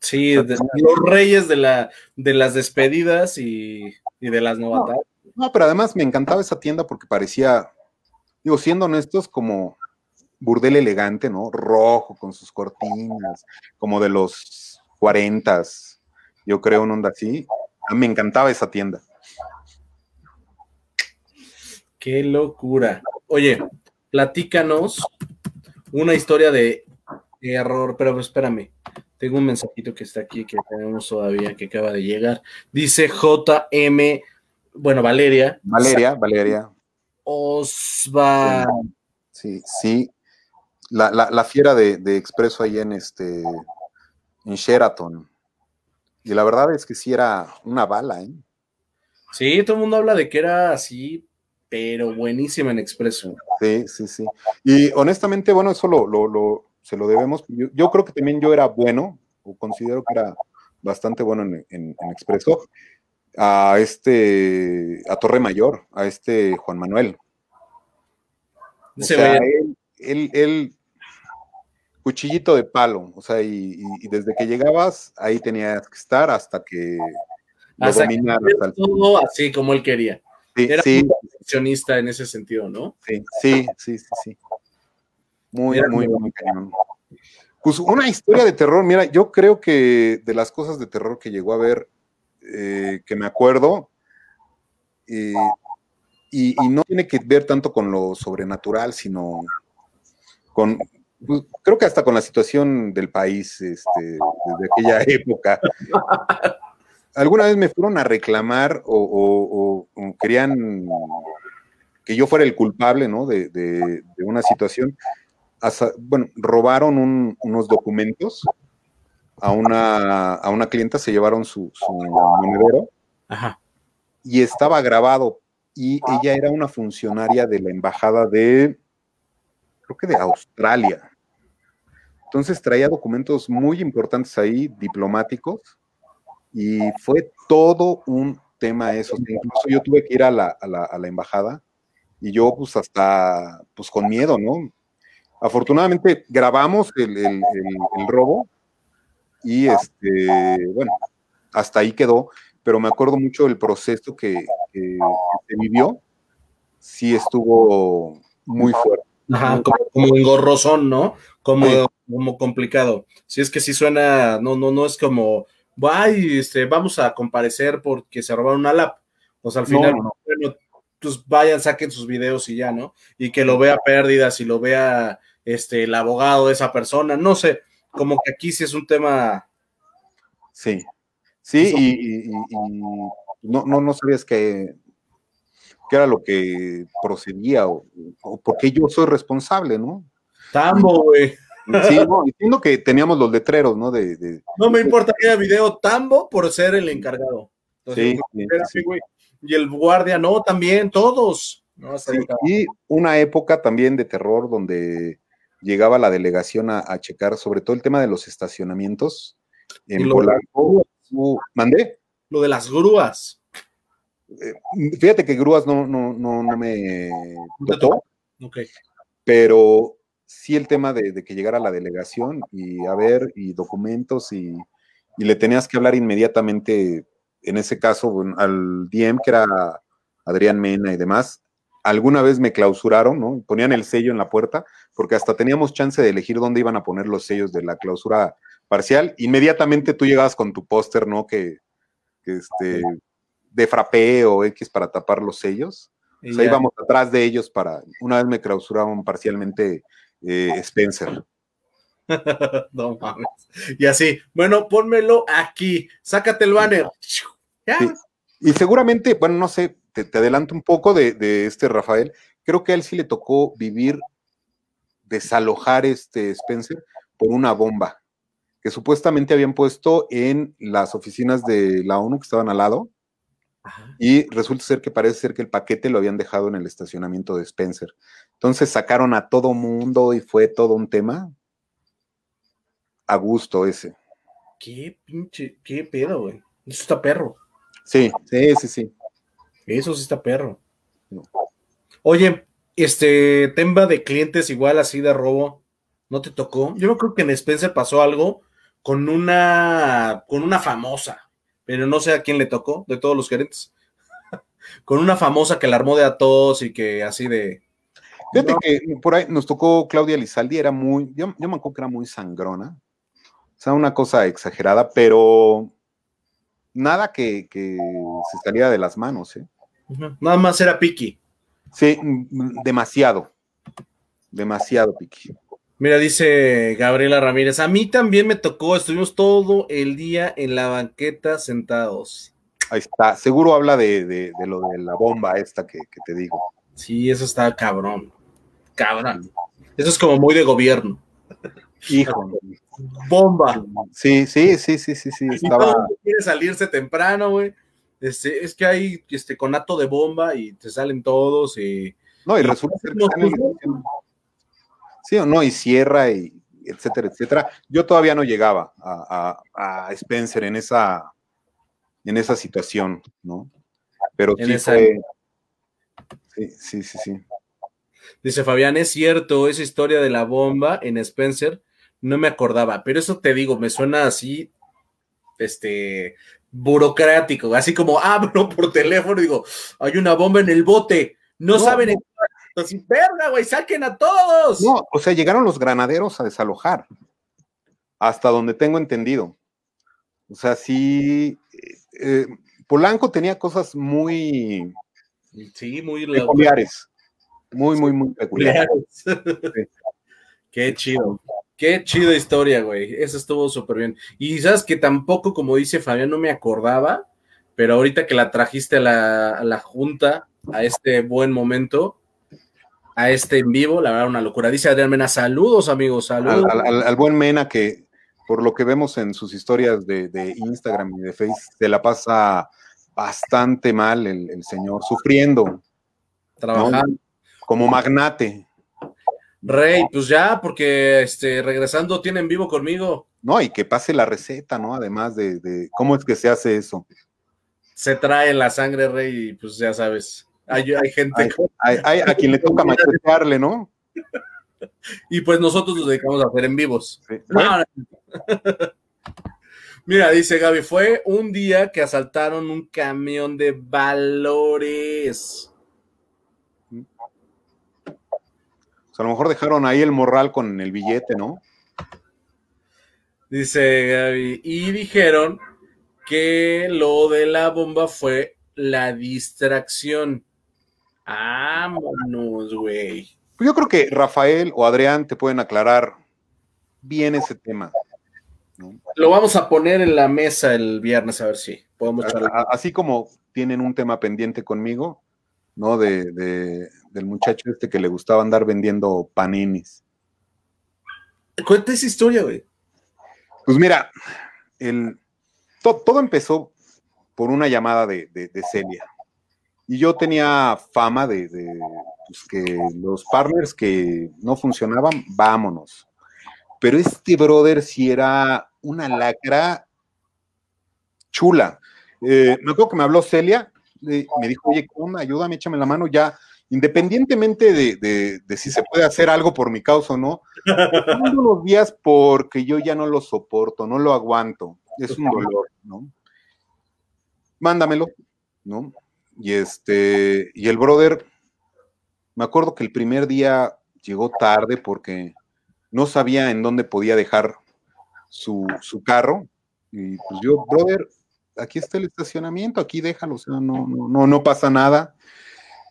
Sí, de- los reyes de, la, de las despedidas y, y de las novatas. No, pero además me encantaba esa tienda porque parecía, digo, siendo honestos, como burdel elegante, ¿no? Rojo, con sus cortinas, como de los 40, yo creo, una onda así. A mí Me encantaba esa tienda. Qué locura. Oye, platícanos una historia de error, pero espérame. Tengo un mensajito que está aquí que tenemos todavía que acaba de llegar. Dice JM, bueno, Valeria. Valeria, Valeria, Osva. sí, sí. La, la, la fiera de, de Expreso ahí en este en Sheraton. Y la verdad es que sí era una bala, ¿eh? Sí, todo el mundo habla de que era así, pero buenísima en expreso. Sí, sí, sí. Y honestamente, bueno, eso lo, lo- lo- se lo debemos. Yo, yo creo que también yo era bueno, o considero que era bastante bueno en, en- en Expreso, a este, a Torre Mayor, a este Juan Manuel. O Se sea, ve- él, él, él, cuchillito de palo, o sea, y, desde que llegabas, ahí tenías que estar hasta que lo Hasta que dominaras. al- todo así como él quería. Sí, Era sí, un perfeccionista en ese sentido, ¿no? Sí, sí, sí, sí, sí. Muy, muy, muy cañón. Pues una historia de terror, mira, yo creo que de las cosas de terror que llegó a ver, eh, que me acuerdo, eh, y, y no tiene que ver tanto con lo sobrenatural, sino con, pues, creo que hasta con la situación del país este, desde aquella época. Alguna vez me fueron a reclamar o, o- o- o querían que yo fuera el culpable, ¿no? De, de- de una situación. Hasta- bueno, robaron un- unos documentos a una, a una clienta, se llevaron su, su monedero Ajá. y estaba grabado. Y ella era una funcionaria de la embajada de, creo que de Australia. Entonces traía documentos muy importantes ahí, diplomáticos, y fue todo un tema eso. Incluso yo tuve que ir a la, embajada y yo pues hasta, pues con miedo, ¿no? Afortunadamente grabamos el, robo y este, bueno, hasta ahí quedó, pero me acuerdo mucho del proceso que- que se vivió, sí estuvo muy fuerte. Ajá, como, como engorrosón, ¿no? Como, Sí. como complicado. Si es que sí suena, no, no, no es como, ay, este, vamos a comparecer porque se robaron una lap. O sea, al final, no, no. bueno, pues vayan, saquen sus videos y ya, ¿no? Y que lo vea pérdidas y lo vea este, el abogado de esa persona, no sé, como que aquí sí es un tema, Sí, sí, y, y- y- y no, no, no sabías que, que era lo que procedía o, o porque yo soy responsable, ¿no? tambo, güey. Sí, no, entiendo que teníamos los letreros, ¿no? De, de- No me importa que haya video Tambo por ser el encargado. Entonces, Sí, sí, güey. Y el guardia, no, también, todos. No, Sí, y una época también de terror donde llegaba la delegación a, a checar sobre todo el tema de los estacionamientos en lo- Polanco. ¿Mandé? Lo de las grúas. Fíjate que grúas no, no, no, no me ¿No te tocó, Ok. pero sí el tema de, de que llegara la delegación y a ver, y documentos, y, y le tenías que hablar inmediatamente, en ese caso, al DM, que era Adrián Mena y demás. Alguna vez me clausuraron, ¿no? Ponían el sello en la puerta, porque hasta teníamos chance de elegir dónde iban a poner los sellos de la clausura parcial. Inmediatamente tú llegabas con tu póster, ¿no? Que, que este, de frappé o X para tapar los sellos. Y O sea, ya. íbamos atrás de ellos para. Una vez me clausuraron parcialmente eh, Spencer. no mames. Y así, bueno, pónmelo aquí. Sácate el banner. Ya. Sí. Y seguramente, bueno, no sé, te, te adelanto un poco de, de este Rafael. Creo que a él sí le tocó vivir, desalojar este Spencer por una bomba que supuestamente habían puesto en las oficinas de la ONU que estaban al lado. Ajá. Y resulta ser que parece ser que el paquete lo habían dejado en el estacionamiento de Spencer. Entonces sacaron a todo mundo y fue todo un tema. A gusto ese. Qué pinche, qué pedo, güey. Eso está perro. Sí, sí, sí, sí. Eso sí está perro. No. Oye, este tema de clientes igual así de robo, ¿no te tocó? Yo creo que en Spencer pasó algo con una con una famosa, pero no sé a quién le tocó de todos los gerentes. con una famosa que la armó de a todos y que así de Fíjate No. que por ahí nos tocó Claudia Lizaldi, era muy, yo, yo me acuerdo que era muy sangrona. O sea, una cosa exagerada, pero nada que, que se saliera de las manos, ¿eh? Nada más era Piki. Sí, mm, demasiado. Demasiado, Piqui. Mira, dice Gabriela Ramírez, a mí también me tocó, estuvimos todo el día en la banqueta sentados. Ahí está. Seguro habla de, de- de lo de la bomba esta que, que te digo. Sí, eso está cabrón. Cabrón. Eso es como muy de gobierno. Hijo. Bomba. Sí, sí, sí, sí, sí, sí. Estaba. quiere salirse temprano, güey. Este, es que hay este conato de bomba y te salen todos y No, y resulta ser que están en el- Sí o no, y cierra y etcétera, etcétera. Yo todavía no llegaba a, a- a Spencer en esa, en esa situación, ¿no? Pero sí fue. Sí, sí, sí, sí. dice Fabián, es cierto, esa historia de la bomba en Spencer, no me acordaba, pero eso te digo, me suena así, este, burocrático, así como hablo por teléfono y digo, hay una bomba en el bote, no, No, saben, en- así, verga, güey, saquen a todos. No, o sea, llegaron los granaderos a desalojar, hasta donde tengo entendido. O sea, sí. eh, eh, Polanco tenía cosas muy Sí, muy peculiares. Muy, muy, muy peculiares. Qué chido. Qué chida historia, güey. Eso estuvo súper bien. Y sabes que tampoco, como dice Fabián, no me acordaba, pero ahorita que la trajiste a la, a la junta, a este buen momento, a este en vivo, la verdad, una locura. Dice Adrián Mena, saludos, amigos, al, saludos. al- al- al buen Mena que por lo que vemos en sus historias de, de Instagram y de Facebook, se la pasa bastante mal el, el señor, sufriendo trabajando. como magnate, Rey, pues ya, porque este, regresando tiene en vivo conmigo. ¿no? Y que pase la receta, ¿no? Además de, de cómo es que se hace eso. Se trae la sangre, Rey, y pues ya sabes. Hay, hay gente. Hay, hay- hay a quien le toca machetearle, ¿no? Y pues nosotros nos dedicamos a hacer en vivos. Sí. No, no. Mira, dice Gaby, fue un día que asaltaron un camión de valores. O sea, a lo mejor dejaron ahí el morral con el billete, ¿no? Dice Gaby. Y dijeron que lo de la bomba fue la distracción. Vámonos, güey. Pues yo creo que Rafael o Adrián te pueden aclarar bien ese tema. ¿no? Lo vamos a poner en la mesa el viernes a ver si podemos a- Así como tienen un tema pendiente conmigo, ¿no? De, de- del muchacho este que le gustaba andar vendiendo paninis. Cuenta esa historia, güey. Pues mira, el, todo empezó por una llamada de, Celia. Y yo tenía fama de, pues, que los partners que no funcionaban, vámonos. Pero este brother sí era una lacra chula. Eh, me acuerdo que me habló Celia, me dijo, oye, ¿cómo? Ayúdame, échame la mano, ya, independientemente de, si se puede hacer algo por mi causa o no, unos días porque yo ya no lo soporto, no lo aguanto, es un dolor, ¿no? Mándamelo, ¿no? Y este, y el brother, me acuerdo que el primer día llegó tarde porque no sabía en dónde podía dejar su, su carro. Y pues yo, brother, aquí está el estacionamiento, aquí déjalo, o sea, no, no, no, pasa nada.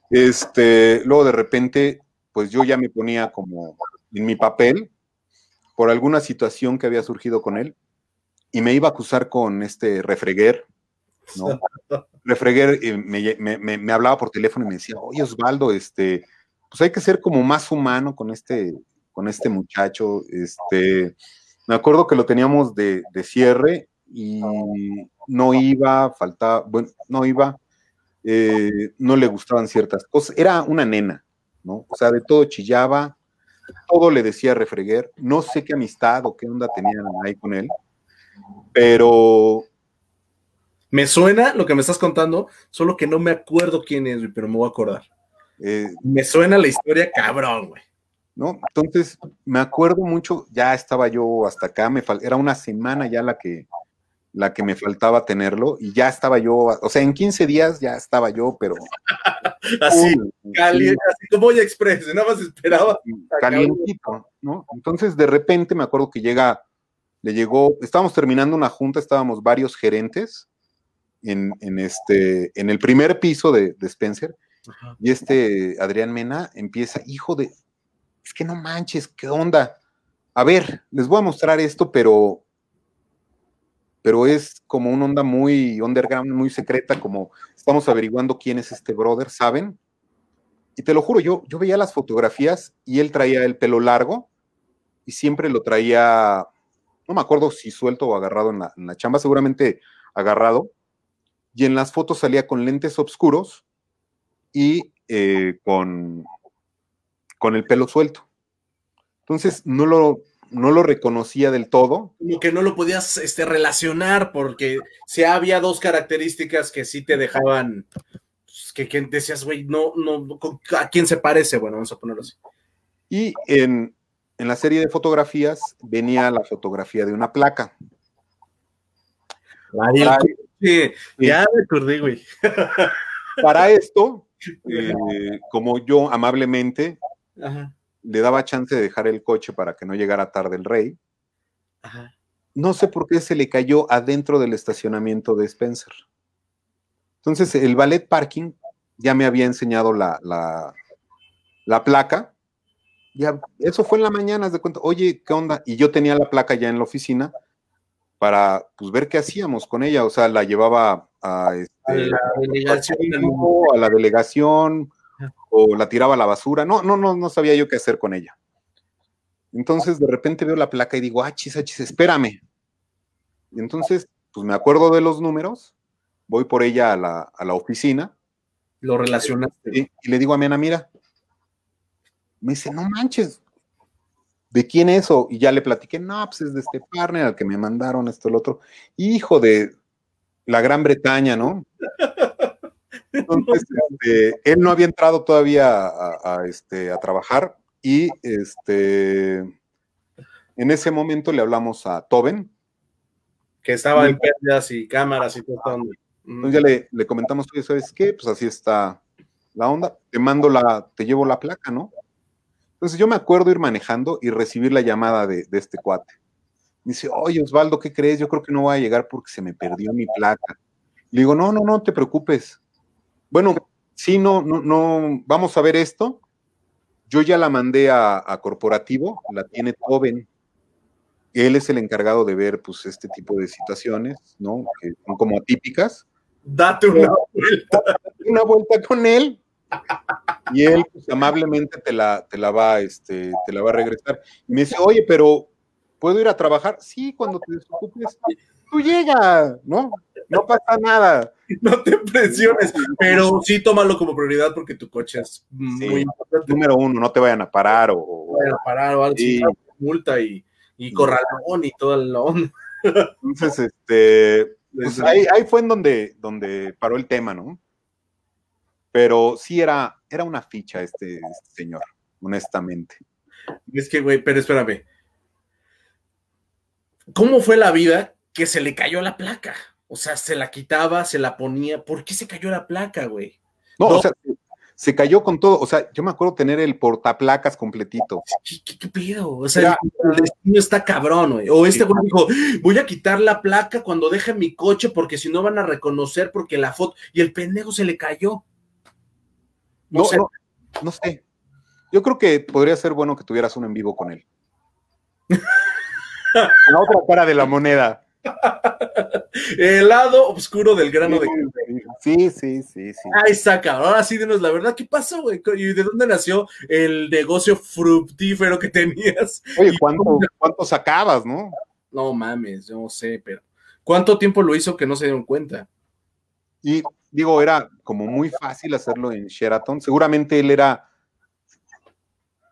Este, luego de repente, pues yo ya me ponía como en mi papel por alguna situación que había surgido con él y me iba a acusar con este refreguer, ¿no? refreguer eh, me, hablaba por teléfono y me decía, oye Osvaldo, este, pues hay que ser como más humano con este, con este muchacho, este, me acuerdo que lo teníamos de, de cierre y no iba, faltaba, bueno, no iba, eh, no le gustaban ciertas cosas. Era una nena, ¿no? O sea, de todo chillaba, todo le decía refreguer. No sé qué amistad o qué onda tenían ahí con él, pero. Me suena lo que me estás contando, solo que no me acuerdo quién es, pero me voy a acordar. Eh, me suena la historia cabrón, güey. ¿No? Entonces, me acuerdo mucho, ya estaba yo hasta acá, me era una semana ya la que, la que me faltaba tenerlo y ya estaba yo, o sea, en 15 días ya estaba yo, pero... así, caliente, así como ya Express, nada más esperaba. Calientito, ¿no? Entonces, de repente me acuerdo que llega, le llegó, estábamos terminando una junta, estábamos varios gerentes en, este, en el primer piso de, Spencer, y este Adrián Mena empieza, hijo de, es que no manches, ¿qué onda? A ver, les voy a mostrar esto, pero pero es como una onda muy underground, muy secreta, como estamos averiguando quién es este brother, ¿saben? Y te lo juro, yo, yo veía las fotografías y él traía el pelo largo y siempre lo traía, no me acuerdo si suelto o agarrado en la, chamba, seguramente agarrado, y en las fotos salía con lentes oscuros y eh, con, con el pelo suelto. Entonces, no lo, no lo reconocía del todo. Como que no lo podías este, relacionar, porque si había dos características que sí te dejaban, pues, que, que, decías, güey, no, no, ¿a quién se parece? Bueno, vamos a ponerlo así. Y en, la serie de fotografías venía la fotografía de una placa. Sí, ya me acordé, güey. Para esto, eh, como yo amablemente Ajá le daba chance de dejar el coche para que no llegara tarde el rey. No sé por qué se le cayó adentro del estacionamiento de Spencer. Entonces, el ballet parking ya me había enseñado la, la, placa. Ya, eso fue en la mañana, de cuenta, oye, ¿qué onda? Y yo tenía la placa ya en la oficina para pues, ver qué hacíamos con ella. O sea, la llevaba a, este, la delegación, a la delegación o la tiraba a la basura. No, no, no, no sabía yo qué hacer con ella. Entonces de repente veo la placa y digo, ah, chis, ah, chis, espérame. Y entonces, pues me acuerdo de los números, voy por ella a la, oficina. Lo relacionaste. Y, le digo a Mena, mira, me dice, no manches, ¿de quién es eso? Y ya le platiqué, no, pues es de este partner al que me mandaron esto, el otro. Hijo de la Gran Bretaña, ¿no? Entonces, este, él no había entrado todavía a, este, a trabajar y este, en ese momento le hablamos a Toben. Que estaba en pérdidas y cámaras y todo. Entonces ya le, le comentamos, ¿sabes qué? Pues así está la onda. Te mando la, te llevo la placa, ¿no? Entonces yo me acuerdo ir manejando y recibir la llamada de, de este cuate. dice, oye Osvaldo, ¿qué crees? Yo creo que no voy a llegar porque se me perdió mi placa. Le digo, no, no, no te preocupes bueno, sí, no, no, no, vamos a ver esto. Yo ya la mandé a, corporativo, la tiene Toben. Él es el encargado de ver, pues, este tipo de situaciones, ¿no? Que son como atípicas. Date una vuelta. Una vuelta con él. Y él, pues, amablemente te la, te la va, este, te la va a regresar. Y me dice, oye, pero ¿puedo ir a trabajar? Sí, cuando te desocupes, tú llega, ¿no? No pasa nada. No te presiones, pero sí tómalo como prioridad porque tu coche es muy importante. Número uno, no te vayan a parar o... Vayan a parar o algo, multa y, y corralón y todo el onda. Entonces, este, pues ahí, ahí, fue en donde, donde paró el tema, ¿no? Pero sí era, era una ficha este, este señor, honestamente. Es que, güey, pero espérame. ¿Cómo fue la vida que se le cayó la placa? O sea, se la quitaba, se la ponía. ¿Por qué se cayó la placa, güey? No, o sea, se cayó con todo. O sea, yo me acuerdo tener el portaplacas completito. ¿Qué, qué, pedo? O sea, el destino está cabrón, güey. O este güey dijo, voy a quitar la placa cuando deje mi coche porque si no van a reconocer porque la foto. Y el pendejo se le cayó. No, sé. no sé. Yo creo que podría ser bueno que tuvieras un en vivo con él. la otra cara de la moneda. El lado oscuro del grano de Sí, sí, sí, sí. Ahí está, cabrón. Ahora sí, dinos la verdad. ¿Qué pasó, güey? ¿Y de dónde nació el negocio fructífero que tenías? Oye, ¿cuánto, ¿cuánto sacabas, no? No mames, yo no sé, pero ¿cuánto tiempo lo hizo que no se dieron cuenta? Y digo, era como muy fácil hacerlo en Sheraton. Seguramente él era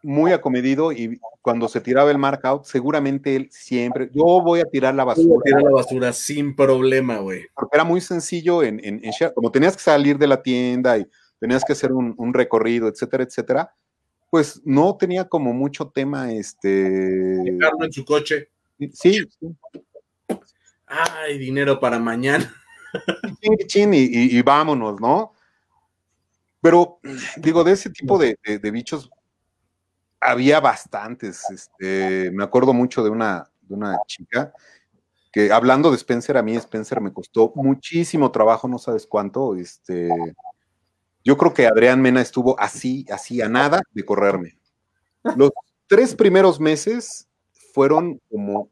muy acomedido y cuando se tiraba el mark out, seguramente él siempre, yo voy a tirar la basura. Tirar la basura sin problema, güey. Porque era muy sencillo en, en, como tenías que salir de la tienda y tenías que hacer un, un, recorrido, etcétera, etcétera, pues no tenía como mucho tema, este... Dejarlo en su coche. Sí. Ay, dinero para mañana. Y, vámonos, ¿no? Pero, digo, de ese tipo de, bichos, había bastantes. Este, me acuerdo mucho de una, de una chica que hablando de Spencer, a mí Spencer me costó muchísimo trabajo, no sabes cuánto. Este, yo creo que Adrián Mena estuvo así, así a nada de correrme. Los tres primeros meses fueron como,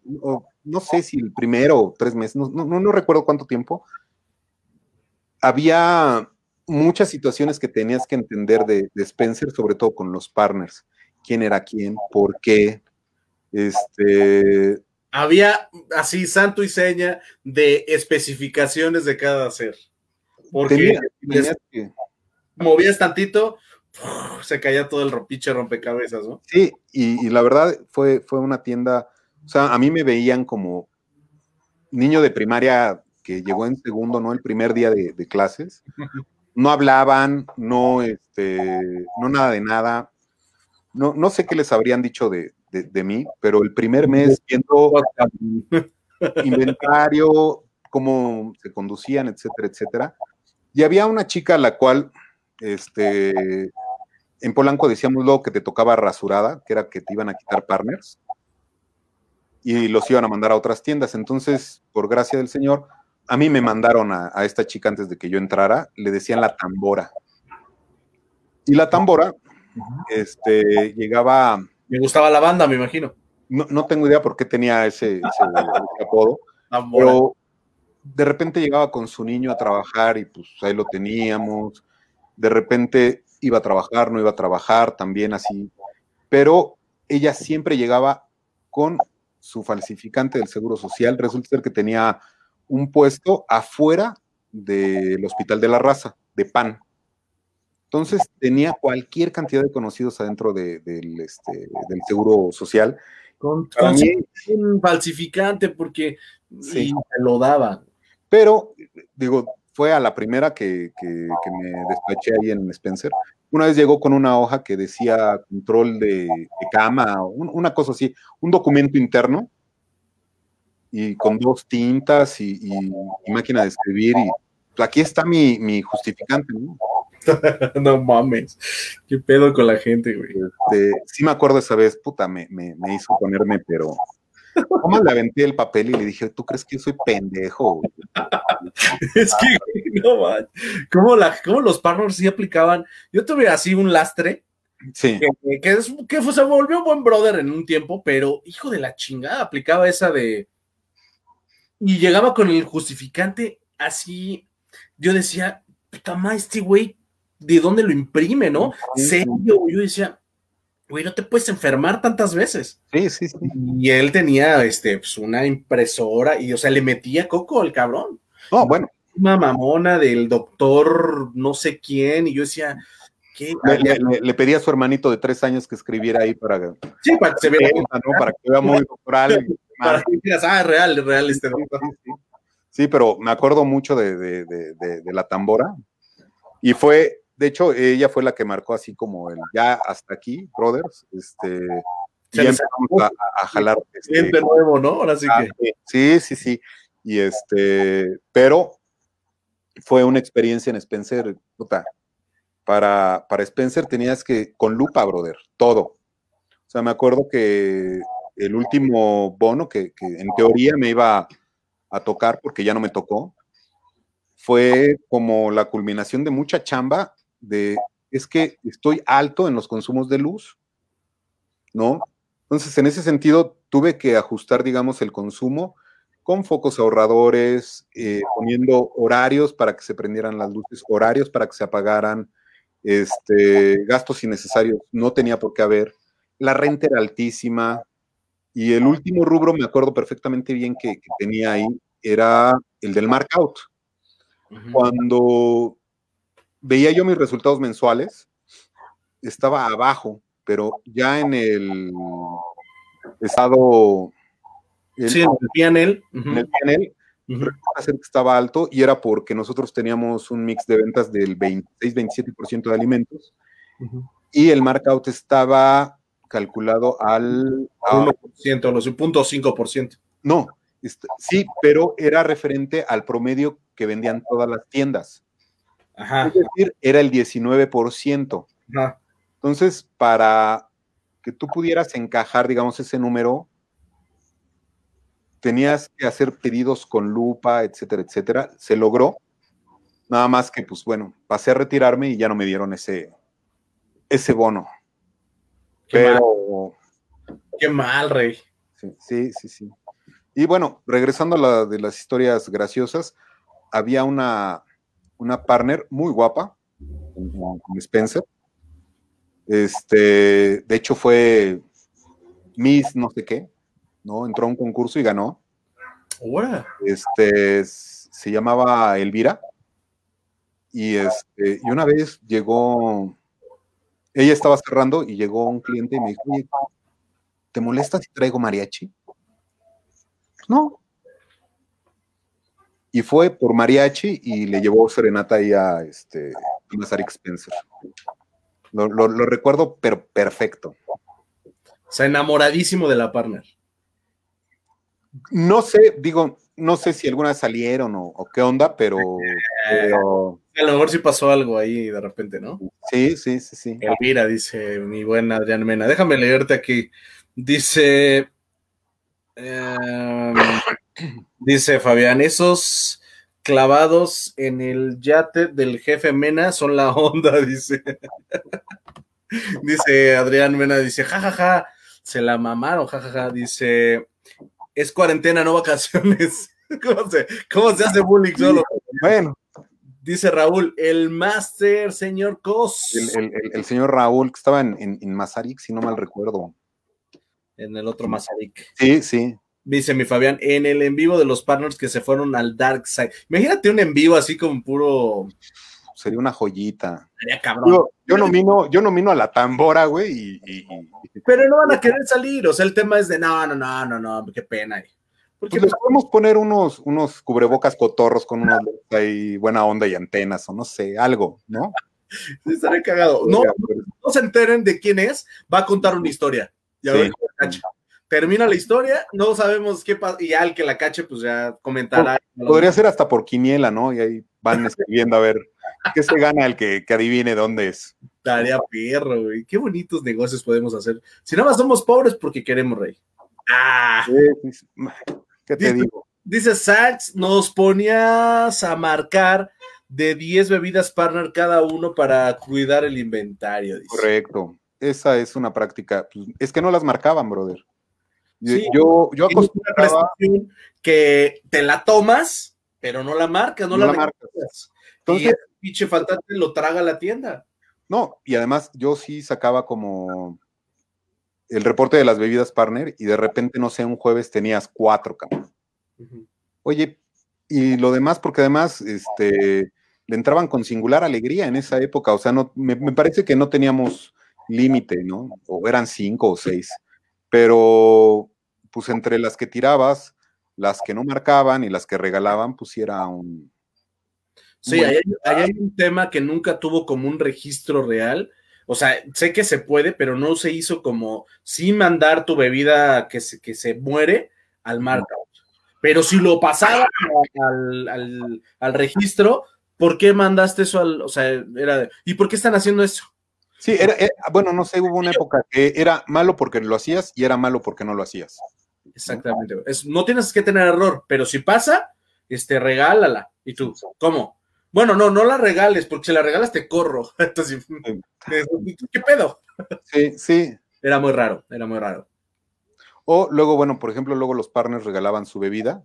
no sé si el primero o tres meses, no, no, no recuerdo cuánto tiempo. Había muchas situaciones que tenías que entender de, de Spencer, sobre todo con los partners quién era quién, por qué. Este. Había así santo y seña de especificaciones de cada ser. Porque movías tantito, se caía todo el rompiche rompecabezas, ¿no? Sí, y, y, la verdad fue, fue una tienda, o sea, a mí me veían como niño de primaria que llegó en segundo, ¿no? El primer día de, de clases. No hablaban, no, este, no nada de nada no, no sé qué les habrían dicho de, de, mí, pero el primer mes viendo inventario, cómo se conducían, etcétera, etcétera. Y había una chica a la cual, este, en Polanco decíamos luego que te tocaba rasurada, que era que te iban a quitar partners y los iban a mandar a otras tiendas. Entonces, por gracia del Señor, a mí me mandaron a, a esta chica antes de que yo entrara, le decían la tambora. Y la tambora este, llegaba... Me gustaba la banda, me imagino. No, no tengo idea por qué tenía ese, ese, apodo, pero de repente llegaba con su niño a trabajar y pues ahí lo teníamos. De repente iba a trabajar, no iba a trabajar, también así. Pero ella siempre llegaba con su falsificante del Seguro Social. Resulta ser que tenía un puesto afuera del Hospital de la Raza, de pan. Entonces tenía cualquier cantidad de conocidos adentro de, del, este, del seguro social. Con, con un falsificante porque sí. lo daba. Pero, digo, fue a la primera que, que, que, me despaché ahí en Spencer. Una vez llegó con una hoja que decía control de, de cama, un, una cosa así, un documento interno, y con dos tintas y, máquina de escribir. Y aquí está mi, mi justificante, ¿no? no mames, qué pedo con la gente, güey. Este, sí me acuerdo esa vez, puta, me, me, me hizo ponerme, pero ¿Cómo le aventé el papel y le dije, ¿tú crees que yo soy pendejo? es que, no man. ¿Cómo, la, ¿Cómo, los partners sí aplicaban? Yo tuve así un lastre. Sí. Que, que, es, que se volvió buen brother en un tiempo, pero hijo de la chingada, aplicaba esa de. Y llegaba con el justificante así. Yo decía, puta madre, este güey de dónde lo imprime, ¿no? Sí. Serio, yo decía, güey, no te puedes enfermar tantas veces. Sí, sí, sí. Y él tenía, este, pues, una impresora y, o sea, le metía coco al cabrón. No, bueno. Una mamona del doctor no sé quién, y yo decía, ¿qué? Le, le- le- le pedí a su hermanito de tres años que escribiera ahí para, Sí, para que se vea, ¿no? para que vea muy doctoral. Para que digas, ah, real, real este. Sí, pero me acuerdo mucho de, de- de- la tambora. Y fue, de hecho, ella fue la que marcó así como el ya hasta aquí, brothers. Este, y empezamos a, a jalar. este, nuevo, ¿no? Ahora sí ah, que. sí, sí, sí. Y este, pero fue una experiencia en Spencer, puta. Para, para Spencer tenías que, con lupa, brother, todo. O sea, me acuerdo que el último bono que, en teoría me iba a tocar, porque ya no me tocó, fue como la culminación de mucha chamba de, es que estoy alto en los consumos de luz, ¿no? Entonces, en ese sentido, tuve que ajustar, digamos, el consumo con focos ahorradores, eh, poniendo horarios para que se prendieran las luces, horarios para que se apagaran, este, gastos innecesarios, no tenía por qué haber, la renta era altísima, y el último rubro, me acuerdo perfectamente bien que, que tenía ahí, era el del markout. Cuando veía yo mis resultados mensuales, estaba abajo, pero ya en el estado el- Sí, en el PNL. en el panel, que estaba alto y era porque nosotros teníamos un mix de ventas del 26-27% de alimentos y el markout estaba calculado al... a- 1%, los 0.5%. no, est- sí, pero era referente al promedio que vendían todas las tiendas. Ajá. Es decir, era el 19%. ajá. Entonces, para que tú pudieras encajar, digamos, ese número, tenías que hacer pedidos con lupa, etcétera, etcétera. Se logró. Nada más que, pues bueno, pasé a retirarme y ya no me dieron ese, ese bono. Qué, mal, Pero qué mal, rey. sí, sí, sí, sí. Y bueno, regresando a la de las historias graciosas, había una, una partner muy guapa, con Spencer. Este, de hecho fue Miss no sé qué, ¿no? Entró a un concurso y ganó. Ahora. Este, se llamaba Elvira. Y este, y una vez llegó, ella estaba cerrando y llegó un cliente y me dijo, oye, ¿te molesta si traigo mariachi? No. Y fue por mariachi y le llevó serenata ahí a este, Masaryk Spencer. Lo, lo- lo recuerdo pero perfecto. O sea, enamoradísimo de la partner. No sé, digo, no sé si alguna vez salieron o, o qué onda, pero, pero A lo mejor sí pasó algo ahí de repente, ¿no? sí, sí, sí, sí. Elvira, dice mi buena Adrián Mena. Déjame leerte aquí. Dice. em, dice Fabián, esos clavados en el yate del jefe Mena son la onda, dice. dice Adrián Mena, dice, jajaja, se la mamaron, jajaja. Dice, es cuarentena, no vacaciones. ¿Cómo se, cómo se hace bullying solo? Bueno, Dice Raúl, el máster, señor Cos. el, el- el- el señor Raúl, que estaba en, en, en Mazarik, si no mal recuerdo. En el otro Mazarik. Sí, sí. Dice mi Fabián, en el en vivo de los partners que se fueron al Dark Side. Imagínate un en vivo así como puro. Sería una joyita. Sería cabrón. Yo, yo nomino, yo nomino a la tambora, güey, y, y- y- Pero no van a querer salir. O sea, el tema es de no, no, no, no, no, qué pena. Porque pues les podemos poner unos, unos cubrebocas cotorros con unos ahí, buena onda y antenas, o no sé, algo, ¿no? sí estaría cagado. No, no se enteren de quién es, va a contar una historia. Sí. Termina la historia, no sabemos qué pasa, y ya el que la cache, pues ya comentará. Podría ser hasta por quiniela, ¿no? Y ahí van escribiendo a ver qué se gana el que, que adivine dónde es. Estaría perro, güey. Qué bonitos negocios podemos hacer. Si nada más somos pobres porque queremos, rey. Ah. Sí, sí, sí. ¿Qué te Dice- digo? Dice Sax, nos ponías a marcar de 10 bebidas partner cada uno para cuidar el inventario. Dice. Correcto. Esa es una práctica. pues, es que no las marcaban, brother. Yo, Sí. yo, yo acostumbraba. que te la tomas, pero no la marcas, no, No la, la marcas. Entonces- y el pinche faltante lo traga la tienda. No, y además yo sí sacaba como el reporte de las bebidas partner y de repente, no sé, un jueves tenías cuatro, cabrón. Oye, y lo demás, porque además, este, le entraban con singular alegría en esa época, o sea, no, me, me parece que no teníamos límite, ¿no? O eran cinco o seis, pero pues entre las que tirabas, las que no marcaban y las que regalaban, pues era un... Sí, ahí hay, hay, un tema que nunca tuvo como un registro real. O sea, sé que se puede, pero no se hizo como sin mandar tu bebida que se, que se muere al markout. Pero si lo pasaba al, al, al, registro, ¿por qué mandaste eso al, o sea, era de, ¿y por qué están haciendo eso? Sí, era, era, bueno, no sé, hubo una época que era malo porque lo hacías y era malo porque no lo hacías. Exactamente. Es, no tienes que tener error, pero si pasa, este, regálala. ¿Y tú? ¿Cómo? Bueno, no, no la regales, porque si la regalas te corro. Entonces, ¿qué pedo? Sí, sí. Era muy raro, era muy raro. O luego, bueno, por ejemplo, luego los partners regalaban su bebida,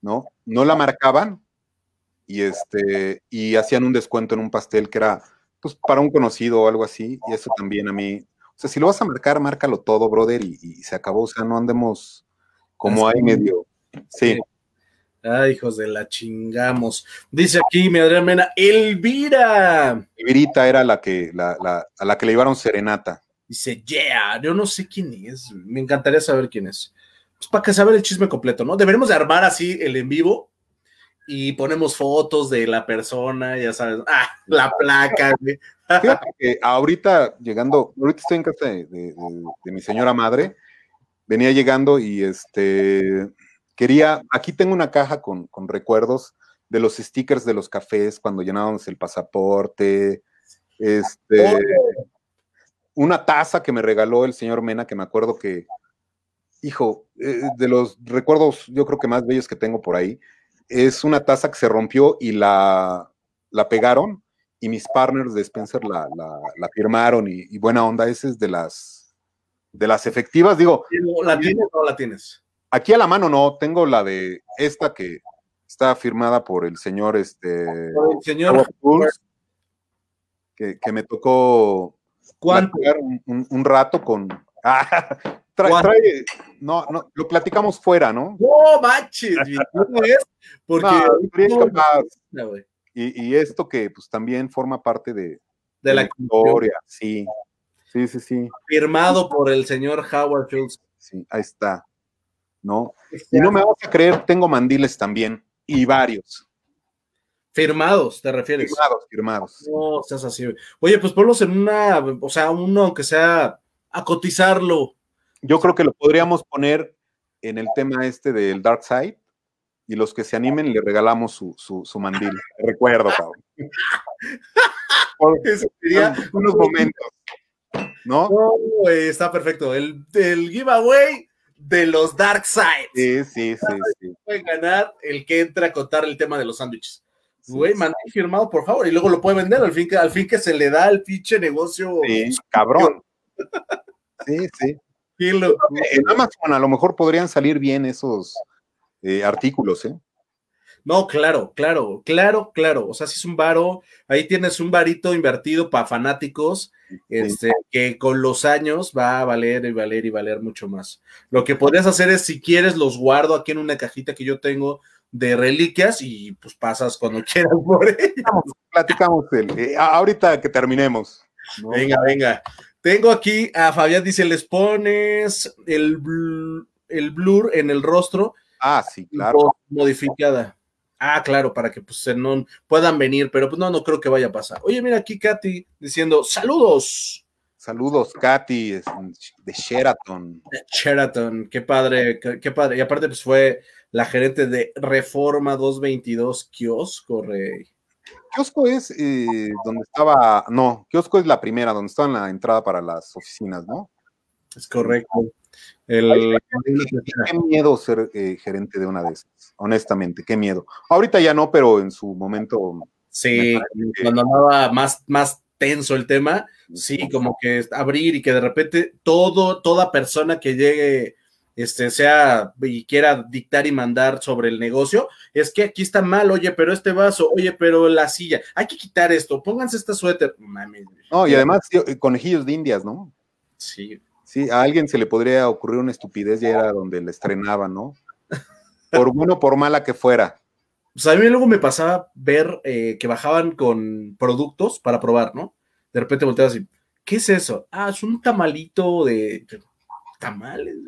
¿no? No la marcaban y este, y hacían un descuento en un pastel que era, pues, para un conocido o algo así, y eso también a mí, o sea, si lo vas a marcar, márcalo todo, brother, y, y se acabó, o sea, no andemos como hay medio, sí. Ay, hijos de la chingamos. Dice aquí mi Adrián Mena, Elvira. Elvirita era la que, la, la, a la que le llevaron serenata. Dice, yeah, yo no sé quién es. Me encantaría saber quién es. Pues para que saber el chisme completo, ¿no? Deberíamos de armar así el en vivo y ponemos fotos de la persona, ya sabes, ah, la placa. que ahorita llegando, ahorita estoy en casa de, de, de, de mi señora madre, venía llegando y este quería, aquí tengo una caja con, con, recuerdos de los stickers de los cafés cuando llenábamos el pasaporte, este, una taza que me regaló el señor Mena, que me acuerdo que, hijo, eh, de los recuerdos yo creo que más bellos que tengo por ahí, es una taza que se rompió y la, la pegaron y mis partners de Spencer la, la, la firmaron y, y, buena onda, esa es de las, de las efectivas, digo. ¿La tienes o no la tienes? Aquí a la mano no, tengo la de esta que está firmada por el señor, este, el señor que, que, me tocó un, un, un, rato con. Ah, trae, trae, no, no, lo platicamos fuera, ¿no? No manches, ¿cómo es? Porque no, no, y, y, esto que pues también forma parte de, de, la historia, sí. Sí, sí, sí. Firmado por el señor Howard Schultz. Sí, ahí está. ¿No? Y no me vas a creer, tengo mandiles también, y varios. Firmados, ¿te refieres? Firmados, firmados. No, seas así. Oye, pues ponlos en una, o sea, uno aunque sea a cotizarlo. Yo creo que lo podríamos poner en el tema este del Dark Side, y los que se animen le regalamos su, su, su mandil. Recuerdo, cabrón. Eso sería unos momentos. ¿No? no está perfecto. El, el giveaway de los Dark Side. Sí, sí, sí. sí. Pueden ganar el que entra a contar el tema de los sándwiches. Güey, mandé firmado, por favor, y luego lo puede vender al fin que, al fin que se le da el pinche negocio. Sí, cabrón. Sí, sí. En Amazon a lo mejor podrían salir bien esos eh, artículos, ¿eh? No, claro, claro, claro, claro. O sea, si es un varo, ahí tienes un varito invertido para fanáticos, este, que con los años va a valer y valer y valer mucho más. Lo que podrías hacer es, si quieres, los guardo aquí en una cajita que yo tengo de reliquias y pues pasas cuando quieras por. Platicamos el, eh, ahorita que terminemos. ¿no? Venga, venga. Tengo aquí a Fabián, dice, les pones el, bl el blur en el rostro. Ah, sí, claro. Modificada. Ah, claro, para que pues no puedan venir, pero pues no, no creo que vaya a pasar. Oye, mira aquí Katy diciendo saludos. Saludos, Katy, de Sheraton. De Sheraton, qué padre, qué, qué, padre. Y aparte, pues fue la gerente de Reforma 222 Kiosco, Rey. Kiosco es eh, donde estaba, no, Kiosco es la primera, donde estaba en la entrada para las oficinas, ¿no? Es correcto. El... Qué miedo ser eh, gerente de una de esas, honestamente, qué miedo. Ahorita ya no, pero en su momento. Sí, que... cuando andaba más, más tenso el tema, sí, como que abrir y que de repente todo, toda persona que llegue, este, sea y quiera dictar y mandar sobre el negocio, es que aquí está mal, oye, pero este vaso, oye, pero la silla, hay que quitar esto, pónganse esta suéter. Mami. No, y además conejillos de indias, ¿no? Sí. Sí, a alguien se le podría ocurrir una estupidez y era donde le estrenaba, ¿no? Por bueno, por mala que fuera. Pues a mí luego me pasaba ver eh, que bajaban con productos para probar, ¿no? De repente volteabas y, ¿qué es eso? Ah, es un tamalito de tamales,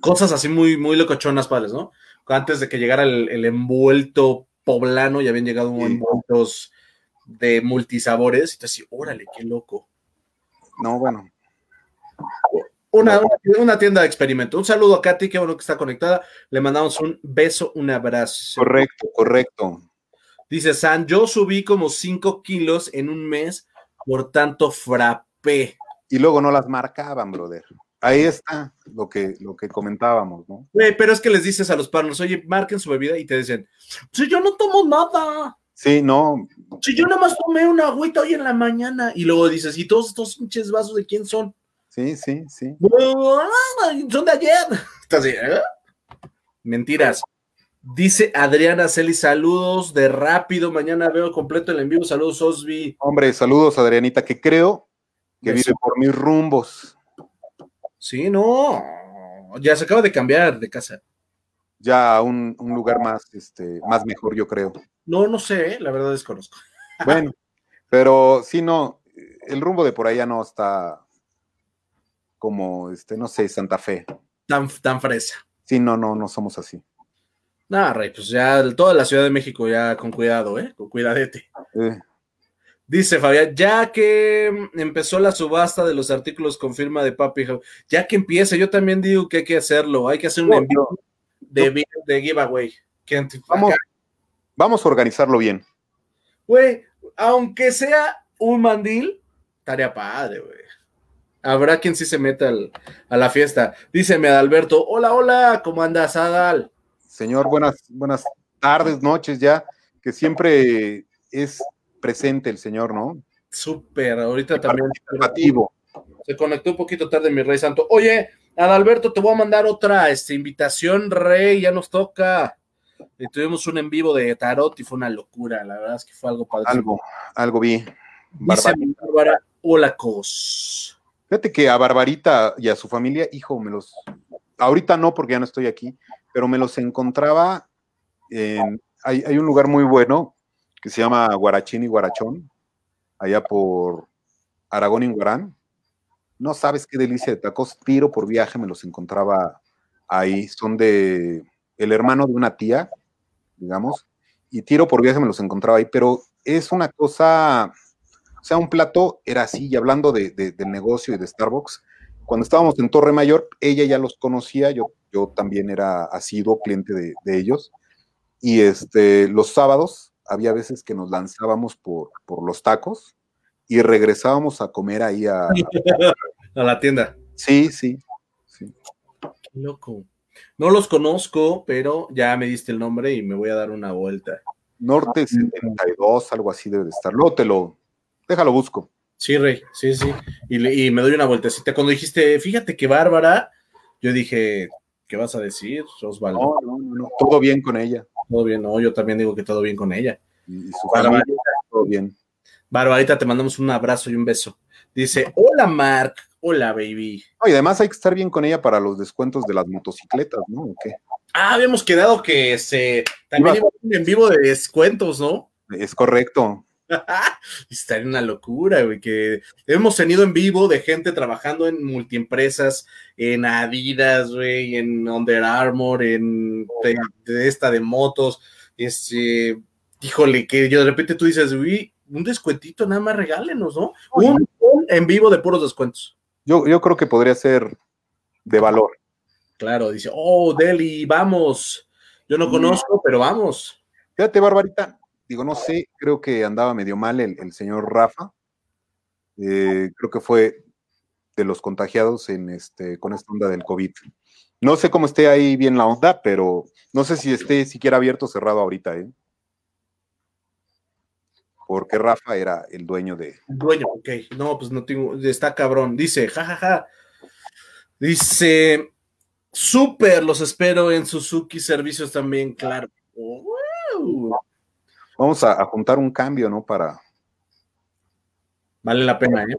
cosas así muy, muy locochonas, padres, ¿no? Antes de que llegara el, envuelto poblano, ya habían llegado envueltos de multisabores, y te decía, órale, qué loco. No, bueno. Una, una, tienda de experimento. Un saludo a Katy, qué bueno que está conectada. Le mandamos un beso, un abrazo. Correcto, correcto. Dice San, yo subí como 5 kilos en un mes por tanto frappé. Y luego no las marcaban, brother. Ahí está lo que, lo que comentábamos, ¿no? pero es que les dices a los partners, oye, marquen su bebida y te dicen, si yo no tomo nada. Sí, no. Si yo nada más tomé una agüita hoy en la mañana. Y luego dices, ¿y todos estos pinches vasos de quién son? Sí, sí, sí. son de ayer. ¿eh? Mentiras. Dice Adriana Celi, saludos de rápido. Mañana veo completo el envío. Saludos, Osby. Hombre, saludos, Adrianita, que creo que vive por mis rumbos. Sí, no. Ya se acaba de cambiar de casa. Ya a un, lugar más, este, más mejor, yo creo. No, no sé, ¿eh? la verdad desconozco. Bueno, pero sí, no, el rumbo de por allá no está como, este, no sé, Santa Fe. Tan, tan fresa. Sí, no, no, no somos así. Nada, Rey, pues ya toda la Ciudad de México ya con cuidado, ¿eh? Con cuidadete. Dice Fabián, ya que empezó la subasta de los artículos con firma de Papi, ya que empiece, yo también digo que hay que hacerlo, hay que hacer un envío de, de giveaway. Vamos, vamos a organizarlo bien. Güey, aunque sea un mandil, tarea padre, güey habrá quien sí se meta a la fiesta. Díceme Adalberto, hola, hola, ¿cómo andas, Adal? Señor, buenas, buenas tardes, noches ya, que siempre es presente el señor, ¿no? Súper, ahorita también. Se conectó un poquito tarde mi rey santo. Oye, Adalberto, te voy a mandar otra este, invitación, rey, ya nos toca. Y tuvimos un en vivo de tarot y fue una locura, la verdad es que fue algo padre. Algo, algo vi. Dice Bárbara, hola, cos. Fíjate que a Barbarita y a su familia, hijo, me los. Ahorita no, porque ya no estoy aquí, pero me los encontraba. En, hay, un lugar muy bueno que se llama Guarachín y Guarachón, allá por Aragón y Guarán. No sabes qué delicia de tacos. Tiro por viaje me los encontraba ahí. Son de el hermano de una tía, digamos, y tiro por viaje me los encontraba ahí, pero es una cosa o sea, un plato era así, y hablando de, del negocio y de Starbucks, cuando estábamos en Torre Mayor, ella ya los conocía, yo, yo también era asiduo cliente de, ellos, y este, los sábados había veces que nos lanzábamos por, por los tacos y regresábamos a comer ahí a, a la tienda. Sí, sí, sí. Qué loco. No los conozco, pero ya me diste el nombre y me voy a dar una vuelta. Norte 72, algo así debe de estar. Luego te lo, Déjalo busco. Sí, Rey, sí, sí. Y, me doy una vueltecita. Cuando dijiste, fíjate que Bárbara, yo dije, ¿qué vas a decir, Osvaldo? No, no, no, todo bien con ella. Todo bien, no, yo también digo que todo bien con ella. Y, su familia, todo bien. Barbarita, te mandamos un abrazo y un beso. Dice, hola Mark, hola baby. y además hay que estar bien con ella para los descuentos de las motocicletas, ¿no? ¿O qué? Ah, habíamos quedado que se también iba en vivo de descuentos, ¿no? Es correcto. En una locura, güey, que hemos tenido en vivo de gente trabajando en multiempresas, en Adidas, güey, en Under Armour, en de, esta de motos, este, híjole, que yo de repente tú dices, güey, un descuentito, nada más regálenos, ¿no? Un, en vivo de puros descuentos. Yo, yo creo que podría ser de valor. Claro, dice, oh, Deli, vamos. Yo no conozco, pero vamos. Fíjate, Barbarita, digo, no sé, creo que andaba medio mal el, señor Rafa. Eh, creo que fue de los contagiados en este, con esta onda del COVID. No sé cómo esté ahí bien la onda, pero no sé si esté siquiera abierto o cerrado ahorita, ¿eh? Porque Rafa era el dueño de. El dueño, ok. No, pues no tengo. Está cabrón. Dice, jajaja. Dice, súper, los espero en Suzuki Servicios también, claro. Vamos a, juntar un cambio, ¿no? Para. Vale la pena, ¿eh?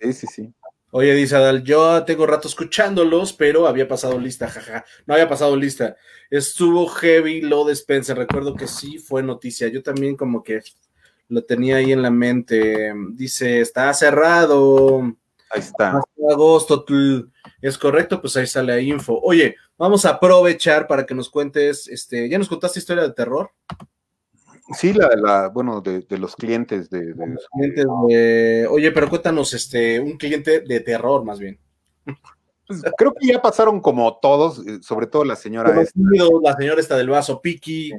Sí, sí, sí. Oye, dice Adal, yo tengo rato escuchándolos, pero había pasado lista, jaja. No había pasado lista. Estuvo heavy lo de Spencer. Recuerdo que sí fue noticia. Yo también como que lo tenía ahí en la mente. Dice, está cerrado. Ahí está. Hasta agosto. Es correcto, pues ahí sale la info. Oye, vamos a aprovechar para que nos cuentes, este, ¿ya nos contaste historia de terror? Sí, la, la bueno, de, los clientes de, los clientes de, Oye, pero cuéntanos, este, un cliente de terror más bien. Pues, creo que ya pasaron como todos, eh, sobre todo la señora esta. La señora esta del vaso, Piki.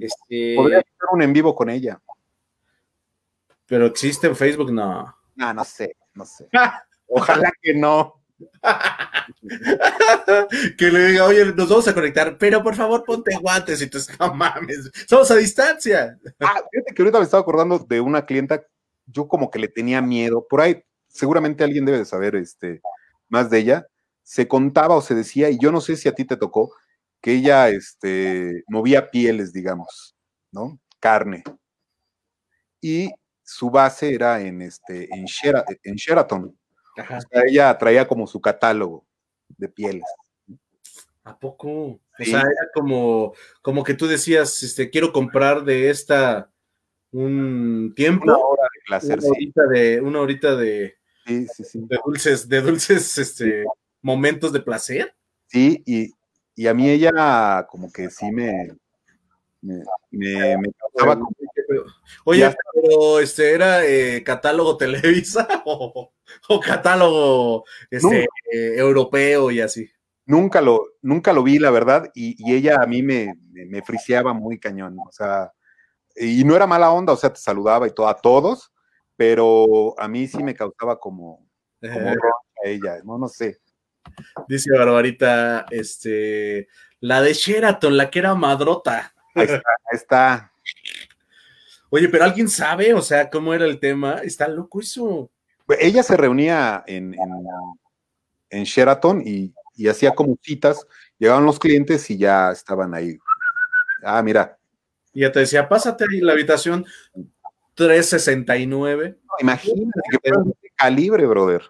Este... Podría hacer un en vivo con ella. Pero existe en Facebook, no. No, no sé, no sé. Ojalá que no. que le diga, oye, nos vamos a conectar, pero por favor ponte guantes y tú no mames, somos a distancia. Ah, fíjate que ahorita me estaba acordando de una clienta, yo como que le tenía miedo, por ahí seguramente alguien debe de saber este, más de ella, se contaba o se decía, y yo no sé si a ti te tocó, que ella este, movía pieles, digamos, ¿no? Carne. Y su base era en, este, en, ella traía como su catálogo de pieles. ¿A poco? O sea, era como, como que tú decías, este, quiero comprar de esta un tiempo. Una hora de placer, una horita de, una horita de, sí, sí, sí. de dulces, de dulces este, momentos de placer. Sí, y, y, a mí ella como que sí me, me, me, causaba como... Oye, pero este era eh, catálogo Televisa o, catálogo este, europeo y así. Nunca lo, nunca lo vi, la verdad, y, ella a mí me, me, friseaba muy cañón, o sea, y no era mala onda, o sea, te saludaba y todo a todos, pero a mí sí me causaba como, como a ella, no, no sé. Dice Barbarita, este, la de Sheraton, la que era madrota. Ahí está, ahí está. Oye, pero alguien sabe, o sea, cómo era el tema. Está loco eso. Ella se reunía en, en, Sheraton y, hacía como citas. Llegaban los clientes y ya estaban ahí. Ah, mira. Y ya te decía, pásate ahí la habitación 369. imagínate que calibre, brother.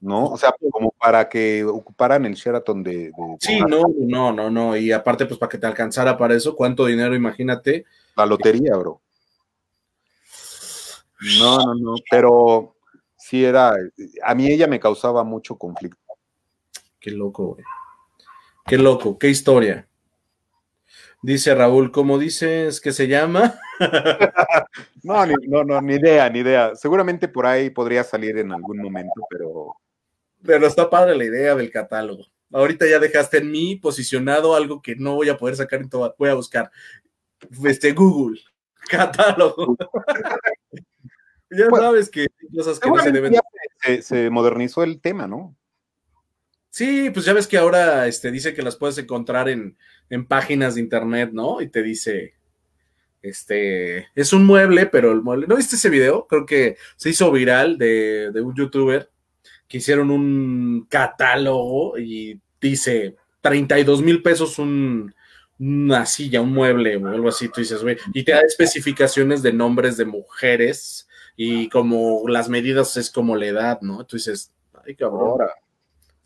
¿no? O sea, como para que ocuparan el Sheraton de... sí, no, no, no, no, y aparte, pues para que te alcanzara para eso, ¿cuánto dinero, imagínate? La lotería, bro. No, no, no, pero sí era, a mí ella me causaba mucho conflicto. Qué loco, güey. Qué loco, qué historia. Dice Raúl, ¿cómo dices que se llama? no, no, no, ni idea, ni idea. Seguramente por ahí podría salir en algún momento, pero pero está padre la idea del catálogo. Ahorita ya dejaste en mí posicionado algo que no voy a poder sacar en todo. Voy a buscar este Google, catálogo. ya sabes que cosas que no se deben. Se, modernizó el tema, ¿no? Sí, pues ya ves que ahora este, dice que las puedes encontrar en, en páginas de internet, ¿no? Y te dice, este, es un mueble, pero el mueble, ¿no viste ese video? Creo que se hizo viral de, de un youtuber que hicieron un catálogo y dice 32 mil pesos un, una silla, un mueble o algo así, tú dices, güey, y te da especificaciones de nombres de mujeres y como las medidas es como la edad, ¿no? Tú dices, ay cabrón.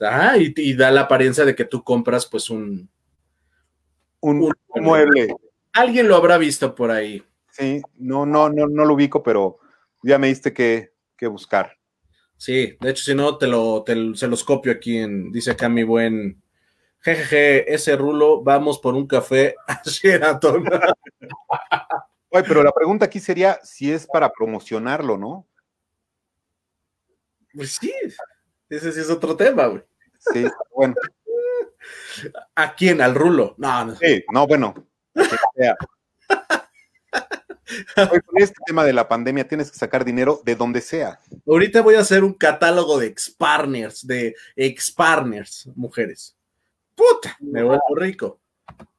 Ah, y, da la apariencia de que tú compras pues un, un, mueble. Alguien lo habrá visto por ahí. Sí, no, no, no, no lo ubico, pero ya me diste que, que buscar. Sí, de hecho, si no, te lo, se los copio aquí en, dice acá mi buen, jejeje, ese rulo, vamos por un café a Sheraton. Oye, pero la pregunta aquí sería si es para promocionarlo, ¿no? Pues sí, ese sí es otro tema, güey. Sí, bueno. ¿A quién? ¿Al rulo? No, no. Sí, no, bueno. con este tema de la pandemia tienes que sacar dinero de donde sea. Ahorita voy a hacer un catálogo de ex-partners, de ex-partners, mujeres. Puta, me vuelvo rico.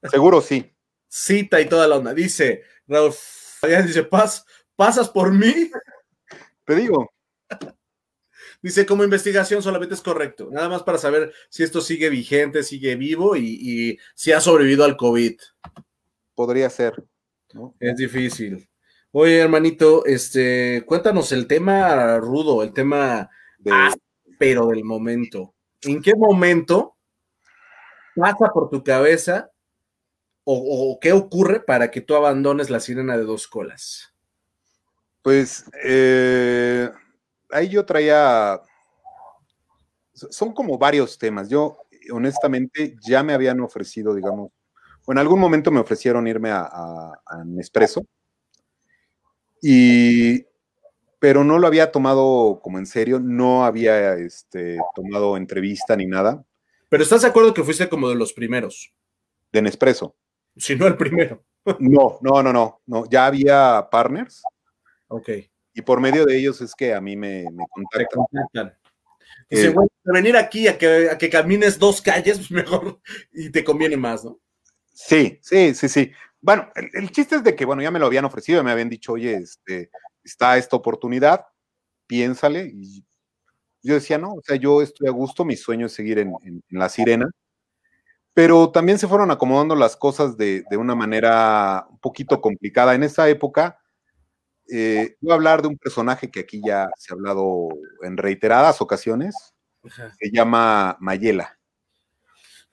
Seguro sí. Cita y toda la onda. Dice, Raúl, dice, Paz, ¿pasas por mí? Te digo. Dice, como investigación solamente es correcto. Nada más para saber si esto sigue vigente, sigue vivo y, y si ha sobrevivido al COVID. Podría ser. Es difícil. Oye, hermanito, este, cuéntanos el tema rudo, el tema ah, pero del momento. ¿En qué momento pasa por tu cabeza o, qué ocurre para que tú abandones la sirena de dos colas? Pues eh, ahí yo traía, son como varios temas. Yo honestamente ya me habían ofrecido, digamos, o en algún momento me ofrecieron irme a, a, Nespresso, y, pero no lo había tomado como en serio, no había este, tomado entrevista ni nada. Pero estás de acuerdo que fuiste como de los primeros. De Nespresso. Si no el primero. No, no, no, no, no. Ya había partners. Ok. Y por medio de ellos es que a mí me, me contactan. Dice, bueno, eh, venir aquí a que, a que camines dos calles, pues mejor y te conviene más, ¿no? Sí, sí, sí, sí. Bueno, el, chiste es de que, bueno, ya me lo habían ofrecido, me habían dicho, oye, este, está esta oportunidad, piénsale. Y yo decía, no, o sea, yo estoy a gusto, mi sueño es seguir en, La Sirena. Pero también se fueron acomodando las cosas de, de una manera un poquito complicada. En esa época, eh, voy a hablar de un personaje que aquí ya se ha hablado en reiteradas ocasiones, se llama Mayela.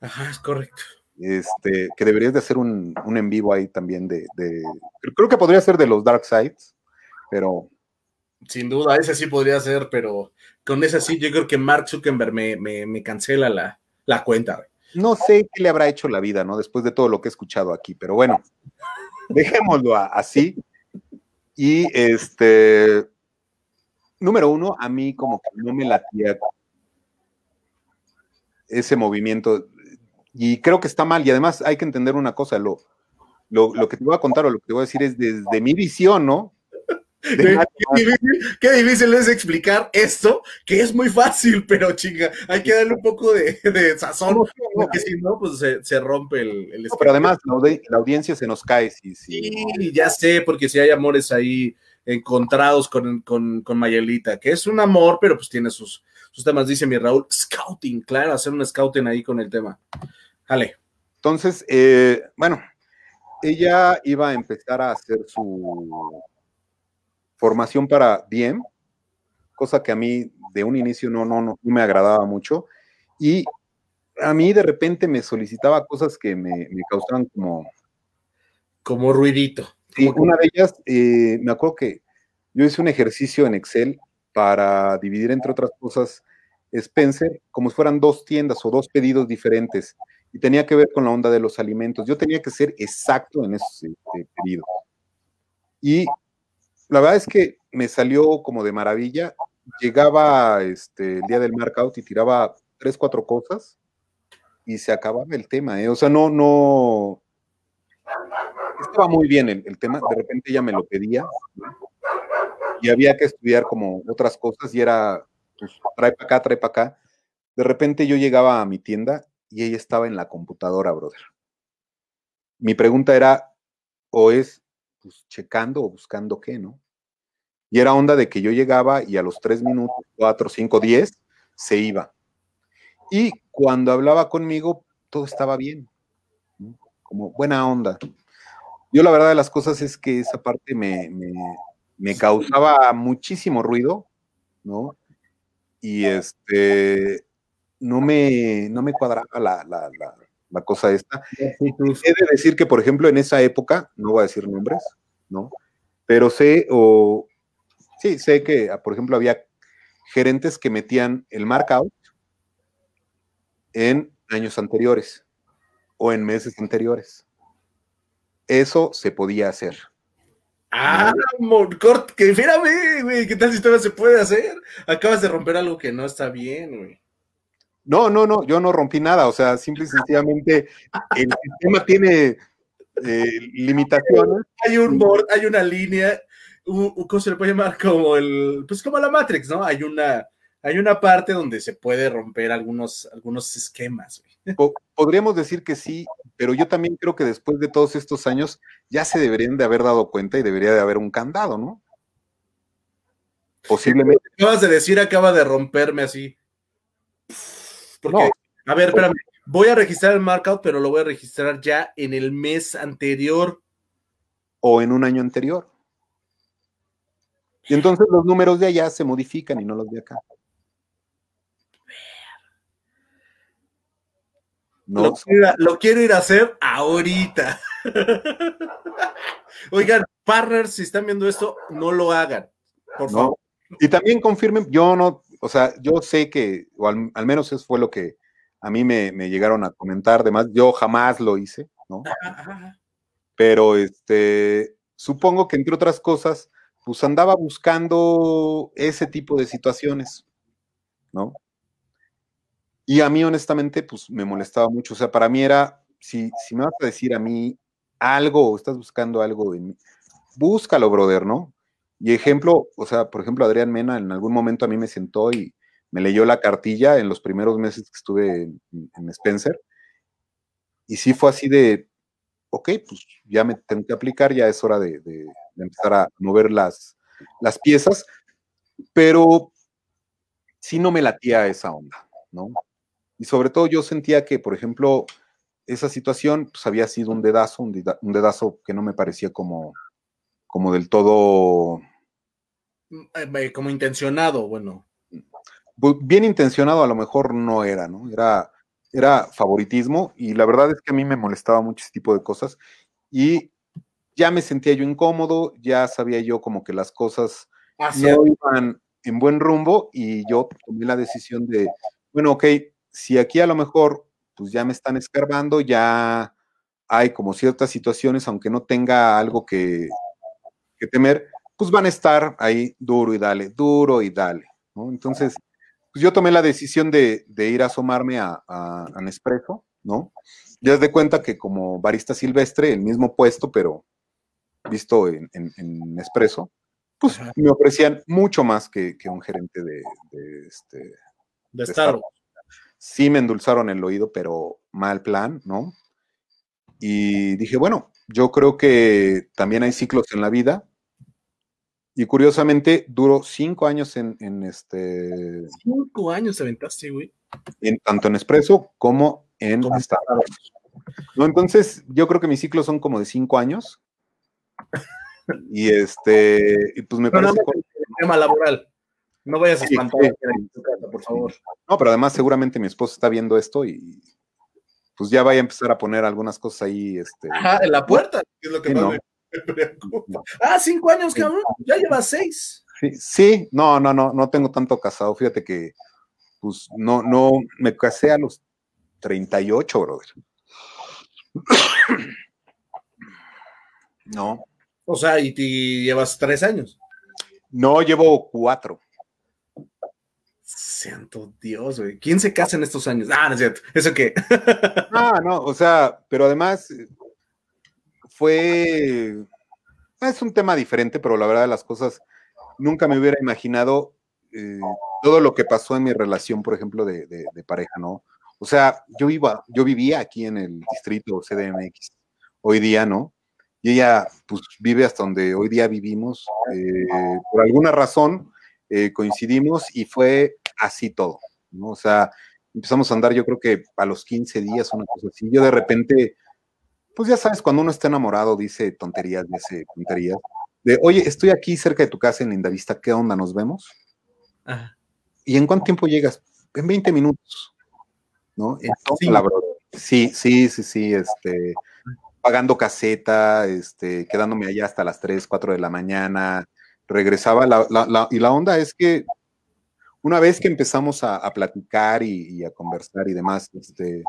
Ajá, es correcto. Este, que deberías de hacer un, en vivo ahí también de, Creo que podría ser de los Dark Sides, pero. Sin duda, ese sí podría ser, pero con ese sí, yo creo que Mark Zuckerberg me, cancela la, la cuenta. No sé qué le habrá hecho la vida, ¿no? Después de todo lo que he escuchado aquí, pero bueno, dejémoslo así. Y este, número uno, a mí como que no me latía ese movimiento. Y creo que está mal. Y además hay que entender una cosa, lo, lo, lo que te voy a contar o lo que te voy a decir es desde mi visión, ¿no? Qué difícil, es explicar esto, que es muy fácil, pero chinga, hay que darle un poco de, sazón, porque si no, pues se, rompe el, Pero además, la, audiencia se nos cae. Sí, sí. ya sé, porque si hay amores ahí encontrados con, con, Mayelita, que es un amor, pero pues tiene sus, sus temas, dice mi Raúl, scouting, claro, hacer un scouting ahí con el tema. Jale. Entonces, eh, bueno, ella iba a empezar a hacer su formación para DM, cosa que a mí de un inicio no, no, no me agradaba mucho. Y a mí de repente me solicitaba cosas que me, causaban como... Como ruidito. Y una de ellas, eh, me acuerdo que yo hice un ejercicio en Excel para dividir, entre otras cosas, Spencer como si fueran dos tiendas o dos pedidos diferentes y tenía que ver con la onda de los alimentos. Yo tenía que ser exacto en esos este, pedidos. Y la verdad es que me salió como de maravilla. Llegaba este, el día del markout y tiraba tres, cuatro cosas y se acababa el tema. ¿eh? O sea, no, no. Estaba muy bien el, tema. De repente ella me lo pedía y había que estudiar como otras cosas y era, pues, trae para acá, trae para acá. De repente yo llegaba a mi tienda y ella estaba en la computadora, brother. Mi pregunta era, o es, pues, checando o buscando qué, ¿no? Y era onda de que yo llegaba y a los tres minutos, cuatro, cinco, diez, se iba. Y cuando hablaba conmigo, todo estaba bien, como buena onda. Yo la verdad de las cosas es que esa parte me, me, causaba muchísimo ruido, ¿no? Y este, no me, no me cuadraba la, la, la cosa esta. He de decir que, por ejemplo, en esa época, no voy a decir nombres, ¿no? Pero sé, o sí, sé que, por ejemplo, había gerentes que metían el markout en años anteriores o en meses anteriores. Eso se podía hacer. Ah, Moncort, que espérame, güey, ¿qué tal si todavía se puede hacer? Acabas de romper algo que no está bien, güey. No, no, no, yo no rompí nada, o sea, simple y sencillamente el sistema tiene eh, limitaciones. Hay un board, hay una línea, ¿cómo se le puede llamar? Como el, pues como la Matrix, ¿no? Hay una, hay una parte donde se puede romper algunos, algunos esquemas. Podríamos decir que sí, pero yo también creo que después de todos estos años ya se deberían de haber dado cuenta y debería de haber un candado, ¿no? Posiblemente. Acabas de decir, acaba de romperme así. Porque, no. a ver, espérame, pues voy a registrar el markout, pero lo voy a registrar ya en el mes anterior. O en un año anterior. Y entonces los números de allá se modifican y no los de acá. No. Lo, quiero lo, quiero ir a hacer ahorita. Oigan, partners, si están viendo esto, no lo hagan, por favor. Y también confirmen, yo no, o sea, yo sé que, o al, menos eso fue lo que a mí me, llegaron a comentar, además, yo jamás lo hice, ¿no? Pero este, supongo que entre otras cosas, pues andaba buscando ese tipo de situaciones, ¿no? Y a mí, honestamente, pues me molestaba mucho. O sea, para mí era, si, si me vas a decir a mí algo o estás buscando algo en mí, búscalo, brother, ¿no? Y ejemplo, o sea, por ejemplo, Adrián Mena en algún momento a mí me sentó y me leyó la cartilla en los primeros meses que estuve en, Spencer. Y sí fue así de, ok, pues ya me tengo que aplicar, ya es hora de, empezar a mover las, las piezas, pero sí no me latía esa onda, ¿no? Y sobre todo yo sentía que, por ejemplo, esa situación pues, había sido un dedazo, un, dedazo que no me parecía como, como del todo como intencionado, bueno. Bien intencionado a lo mejor no era, ¿no? Era, era favoritismo y la verdad es que a mí me molestaba mucho ese tipo de cosas y ya me sentía yo incómodo, ya sabía yo como que las cosas no iban en buen rumbo y yo tomé la decisión de, bueno, ok, si aquí a lo mejor pues ya me están escarbando, ya hay como ciertas situaciones, aunque no tenga algo que, que temer, pues van a estar ahí duro y dale, duro y dale, ¿no? Entonces, pues yo tomé la decisión de, ir a asomarme a, a, Nespresso, ¿no? Ya de cuenta que como barista silvestre, el mismo puesto, pero visto en, en, Nespresso, pues me ofrecían mucho más que, un gerente de, este... De, Starbucks. Sí me endulzaron el oído, pero mal plan, ¿no? Y dije, bueno, yo creo que también hay ciclos en la vida y curiosamente duró cinco años en, este. Cinco años te aventaste, güey. En, tanto en Expreso como en Starbucks. No, entonces, yo creo que mis ciclos son como de cinco años. y este, y pues me parece. No, tema laboral. No vayas a espantar en tu casa, por favor. No, pero además, seguramente mi esposo está viendo esto y pues ya vaya a empezar a poner algunas cosas ahí. Este, Ajá, en la puerta, es lo que no. Ah, cinco años, cabrón. Ya llevas seis. Sí, no, no, no, no tengo tanto casado. Fíjate que, pues, no, no, me casé a los 38, brother. No. O sea, y, te llevas tres años. No, llevo cuatro. Santo Dios, güey. ¿Quién se casa en estos años? Ah, no es cierto. ¿Eso qué? ah, no, o sea, pero además fue, es un tema diferente, pero la verdad de las cosas, nunca me hubiera imaginado eh, todo lo que pasó en mi relación, por ejemplo, de, pareja, ¿no? O sea, yo iba, yo vivía aquí en el distrito CDMX, hoy día, ¿no? Y ella, pues, vive hasta donde hoy día vivimos. Eh, por alguna razón eh, coincidimos y fue así todo, ¿no? O sea, empezamos a andar, yo creo que a los 15 días, una cosa así. Yo de repente pues ya sabes, cuando uno está enamorado dice tonterías, dice tonterías. De, oye, estoy aquí cerca de tu casa en Lindavista, ¿qué onda? ¿Nos vemos? ¿Y en cuánto tiempo llegas? En 20 minutos, ¿no? sí. sí, sí, sí, este, pagando caseta, este, quedándome allá hasta las 3, 4 de la mañana, regresaba, y la onda es que una vez que empezamos a, platicar y, y, a conversar y demás, este,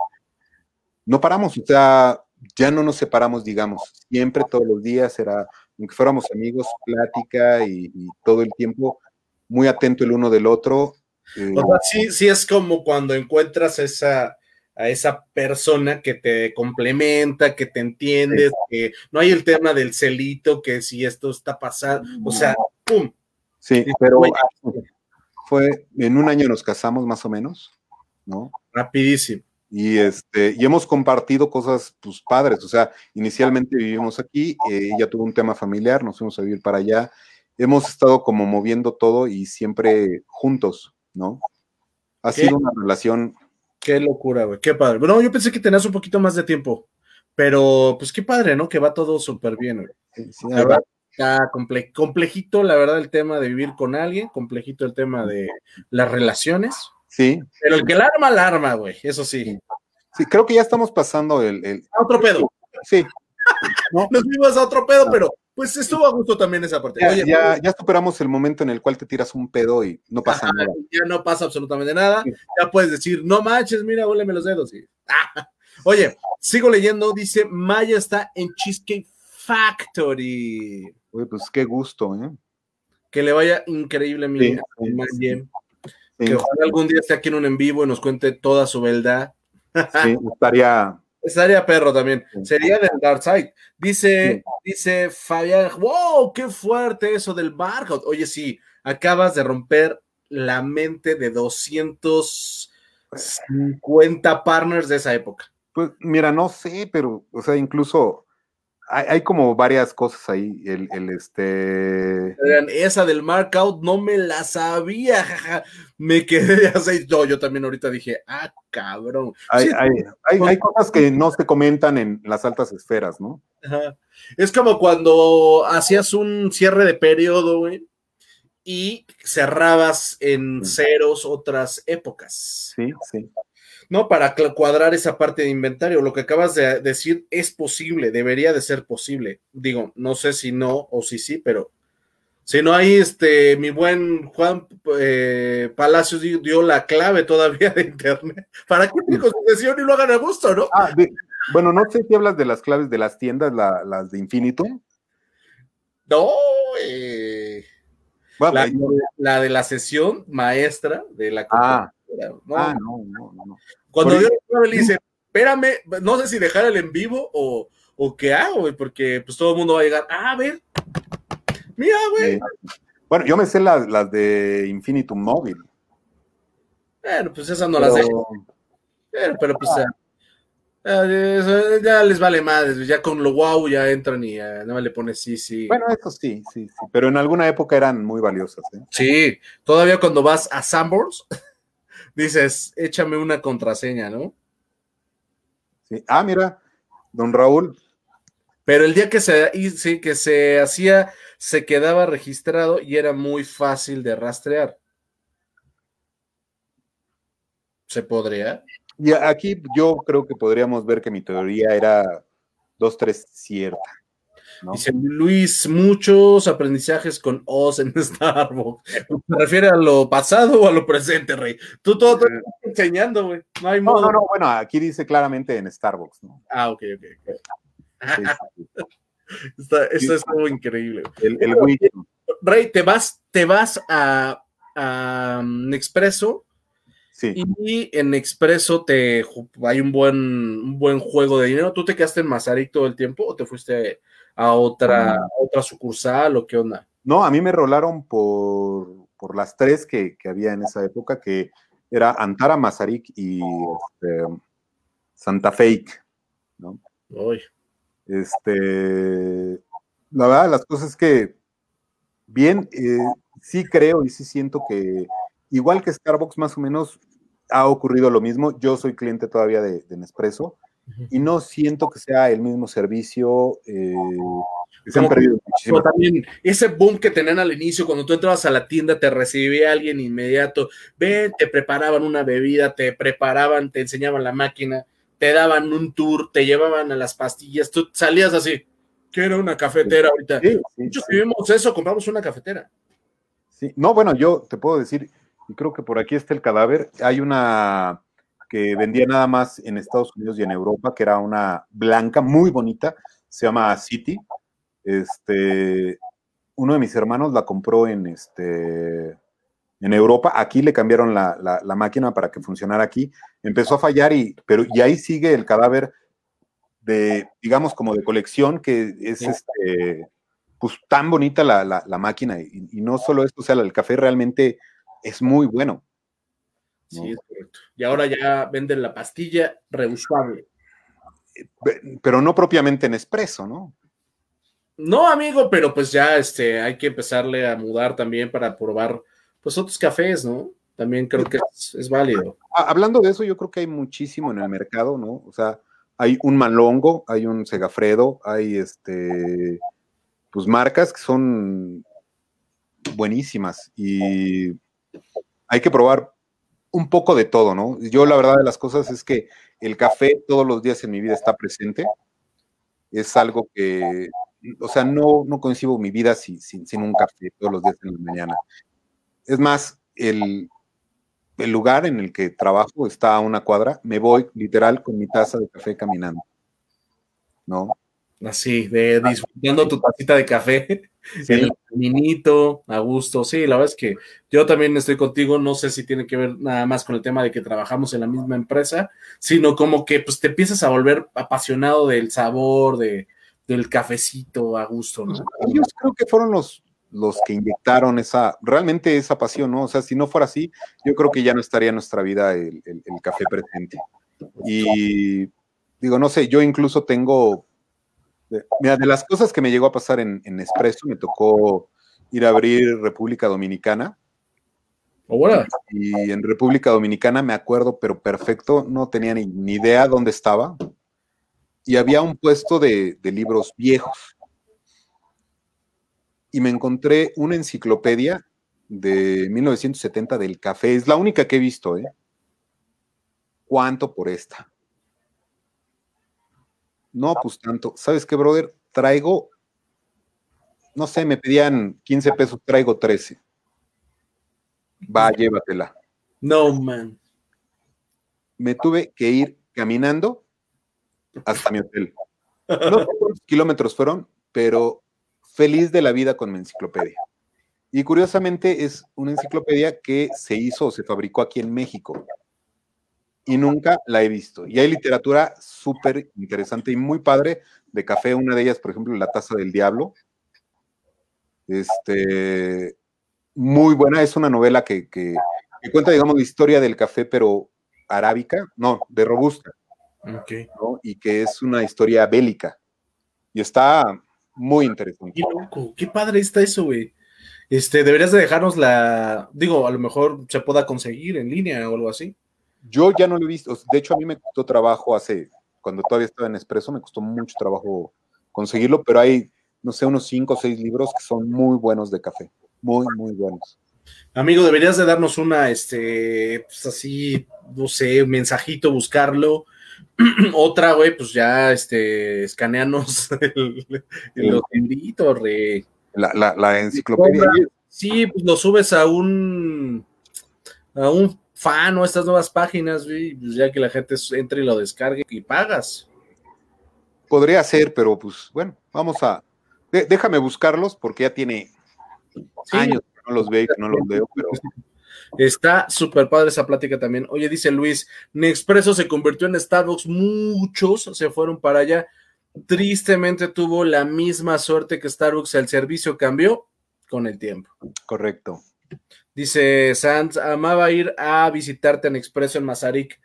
no paramos, o sea, ya no nos separamos, digamos, siempre todos los días era, aunque fuéramos amigos, plática y, todo el tiempo muy atento el uno del otro. Eh, sí, sí es como cuando encuentras esa, a esa persona que te complementa, que te entiendes, que no hay el tema del celito, que si esto está pasando, o sea, ¡pum! Sí, pero fue, en un año nos casamos más o menos, ¿no? Rapidísimo. Y, este, y hemos compartido cosas pues, padres. O sea, inicialmente vivimos aquí, eh, ella tuvo un tema familiar, nos fuimos a vivir para allá. Hemos estado como moviendo todo y siempre juntos, ¿no? Ha sido una relación. Qué locura, güey, qué padre. Bueno, yo pensé que tenías un poquito más de tiempo, pero pues qué padre, ¿no? Que va todo súper bien, güey. Sí, la verdad, está complejito, la verdad, el tema de vivir con alguien, complejito el tema de las relaciones Sí. Pero el que la arma, la arma, güey, eso sí. Sí, creo que ya estamos pasando el. el... A otro pedo. Sí. ¿No? Nos fuimos a otro pedo, pero pues estuvo a gusto también esa parte. Ya, ya, ya, superamos el momento en el cual te tiras un pedo y no pasa Ajá, nada. Ya no pasa absolutamente nada. Ya puedes decir, no manches, mira, huéleme los dedos. Y... Oye, sigo leyendo, dice, Maya está en Cheesecake Factory. Oye, pues qué gusto, ¿eh? Que le vaya increíble, mi Sí, sí, Que ojalá algún día esté aquí en un en vivo y nos cuente toda su verdad. sí, estaría. Estaría perro también. Sería del Dark Side. Dice, dice Fabián, wow, qué fuerte eso del barcode. Oye, sí, acabas de romper la mente de 250 partners de esa época. Pues mira, no sé, pero, o sea, incluso hay, hay como varias cosas ahí. El, el este. Oigan, esa del markout no me la sabía, jaja. Me quedé así. No, yo también ahorita dije, ah, cabrón. Hay, Sí, hay, hay, cosas que no se comentan en las altas esferas, ¿no? Ajá. Es como cuando hacías un cierre de periodo, güey, y cerrabas en ceros otras épocas, Sí, sí. ¿No? Para cuadrar esa parte de inventario. Lo que acabas de decir es posible, debería de ser posible. Digo, no sé si no o si sí, pero si no, ahí este, mi buen Juan eh, Palacios dio, dio la clave todavía de internet. ¿Para que tengo su sesión y lo hagan a gusto, no? Ah, de- bueno, no sé si hablas de las claves de las tiendas, la- las de Infinitum. No, eh, Bueno, la, de la sesión maestra de la Ah. ¿no? ah, no, no, no, no. Cuando clave le dice, espérame, no sé si dejar el en vivo o, o qué hago, güey, porque pues todo el mundo va a llegar, ah, a ver, mira, güey. Eh, bueno, yo me sé las, las de Infinitum Móvil. Bueno, pues esas no las dejo, pero, pero, pues ah, ah, eso, ya les vale madres, ya con lo wow ya entran y ah, nada más le pones sí, sí. Bueno, eso sí, sí, sí. Pero en alguna época eran muy valiosas. ¿eh? Sí, todavía cuando vas a Sambors, dices, échame una contraseña, ¿no? Sí. Ah, mira, don Raúl, Pero el día que se, sí, que se hacía, se quedaba registrado y era muy fácil de rastrear. ¿Se podría? y aquí yo creo que podríamos ver que mi teoría era dos, tres cierta. ¿No? Dice Luis, muchos aprendizajes con Oz en Starbucks. ¿Se refiere a lo pasado o a lo presente, Rey? Tú todo te estás enseñando, güey. No hay No, modo. no, no, bueno, aquí dice claramente en Starbucks, ¿no? Ah, ok, ok. ok. Sí, sí, sí. Está, esto es todo increíble. El, el Rey, te vas, te vas a, a um, Expreso sí. y en Expreso te hay un buen, un buen juego de dinero. ¿Tú te quedaste en Mazarik todo el tiempo o te fuiste a otra, a otra sucursal o qué onda? No, a mí me rolaron por, por las tres que, que había en esa época, que era Antara, Mazarik y este, Santa Fake, ¿no? Uy. Este, la verdad, las cosas que bien, eh, sí creo y sí siento que igual que Starbucks más o menos ha ocurrido lo mismo. Yo soy cliente todavía de, de Nespresso y no siento que sea el mismo servicio. eh, que se han perdido Pero muchísimas también ese boom que tenían al inicio, cuando tú entrabas a la tienda, te recibía alguien inmediato, ven, te preparaban una bebida, te preparaban, te enseñaban la máquina, te daban un tour, te llevaban a las pastillas, tú salías así, quiero una cafetera ahorita. Sí, sí, Muchos sí. vivimos eso, compramos una cafetera. Sí, no, bueno, yo te puedo decir, y creo que por aquí está el cadáver, hay una que vendía nada más en Estados Unidos y en Europa, que era una blanca muy bonita, se llama City. Este, uno de mis hermanos la compró en este en Europa, aquí le cambiaron la, la- la máquina para que funcionara aquí, empezó a fallar y, pero, y ahí sigue el cadáver de, digamos, como de colección, que es este, pues tan bonita la, la- la máquina y, y no solo esto, o sea, el café realmente es muy bueno. Sí, es correcto. Y ahora ya venden la pastilla reusable. Pe- Pero no propiamente en espresso, ¿no? No, amigo, pero pues ya este, hay que empezarle a mudar también para probar pues otros cafés, ¿no? También creo que es, es válido. Hablando de eso, yo creo que hay muchísimo en el mercado, ¿no? O sea, hay un Malongo, hay un Segafredo, hay este, pues marcas que son buenísimas y hay que probar un poco de todo, ¿no? Yo la verdad de las cosas es que el café todos los días en mi vida está presente. Es algo que, o sea, no, no concibo mi vida sin, sin, un café todos los días en la mañana. Es más, el, el lugar en el que trabajo está a una cuadra, me voy literal con mi taza de café caminando. ¿No? Así, de disfrutando tu tacita de café, el caminito, a gusto. Sí, la verdad es que yo también estoy contigo. No sé si tiene que ver nada más con el tema de que trabajamos en la misma empresa, sino como que pues te empiezas a volver apasionado del sabor, de, del cafecito a gusto, ¿no? Ellos creo que fueron los, los que inyectaron esa, realmente esa pasión, ¿no? O sea, si no fuera así, yo creo que ya no estaría en nuestra vida el, el café presente. Y digo, no sé, yo incluso tengo Mira, de las cosas que me llegó a pasar en, en me tocó ir a abrir República Dominicana. Oh, y en República Dominicana me acuerdo, pero perfecto, no tenía ni, idea dónde estaba. Y había un puesto de, de, libros viejos. Y me encontré una enciclopedia de 1970 del café. Es la única que he visto, ¿eh? ¿Cuánto por esta? No, pues tanto. ¿Sabes qué, brother? Traigo, no sé, me pedían 15 pesos, traigo 13. Va, llévatela. No, man. Me tuve que ir caminando hasta mi hotel. No sé cuántos kilómetros fueron, pero feliz de la vida con mi enciclopedia. Y curiosamente es una enciclopedia que se hizo o se fabricó aquí en México y nunca la he visto. Y hay literatura súper interesante y muy padre de café. Una de ellas, por ejemplo, La Taza del Diablo. Este, muy buena. Es una novela que, cuenta, digamos, la historia del café, pero arábica, no, de robusta. Y que es una historia bélica. Y está muy interesante. Qué loco, qué padre está eso, güey. Este, deberías de dejarnos la, digo, a lo mejor se pueda conseguir en línea o algo así. Yo ya no lo he visto. De hecho, a mí me costó trabajo hace, cuando todavía estaba en Expreso, me costó mucho trabajo conseguirlo, pero hay, no sé, unos cinco o seis libros que son muy buenos de café. Muy, muy buenos. Amigo, deberías de darnos una, este, pues así, no sé, un mensajito, buscarlo. Otra, güey, pues ya, este, escaneanos el, los libritos, La, la, la enciclopedia. Sí, pues lo subes a un a un fan o estas nuevas páginas, pues ya que la gente entre y lo descargue y pagas. Podría ser, pero pues bueno, vamos a. déjame buscarlos porque ya tiene años que no los veo que no los veo, pero. Está súper padre esa plática también. Oye, dice Luis, Nexpreso se convirtió en Starbucks, muchos se fueron para allá. Tristemente tuvo la misma suerte que Starbucks, el servicio cambió con el tiempo. Correcto. Dice Sanz, amaba ir a visitarte en Expreso en Mazarik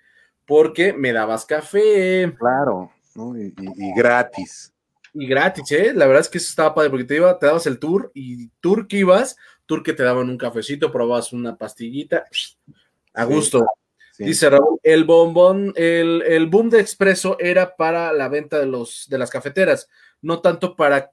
porque me dabas café. Claro, y, gratis. Y gratis, ¿eh? La verdad es que eso estaba padre porque te, iba, te dabas el tour y tour que ibas, tour que te daban un cafecito, probabas una pastillita, a gusto. Dice Raúl, el bombón, el, el boom de Expreso era para la venta de, los, de las cafeteras, no tanto para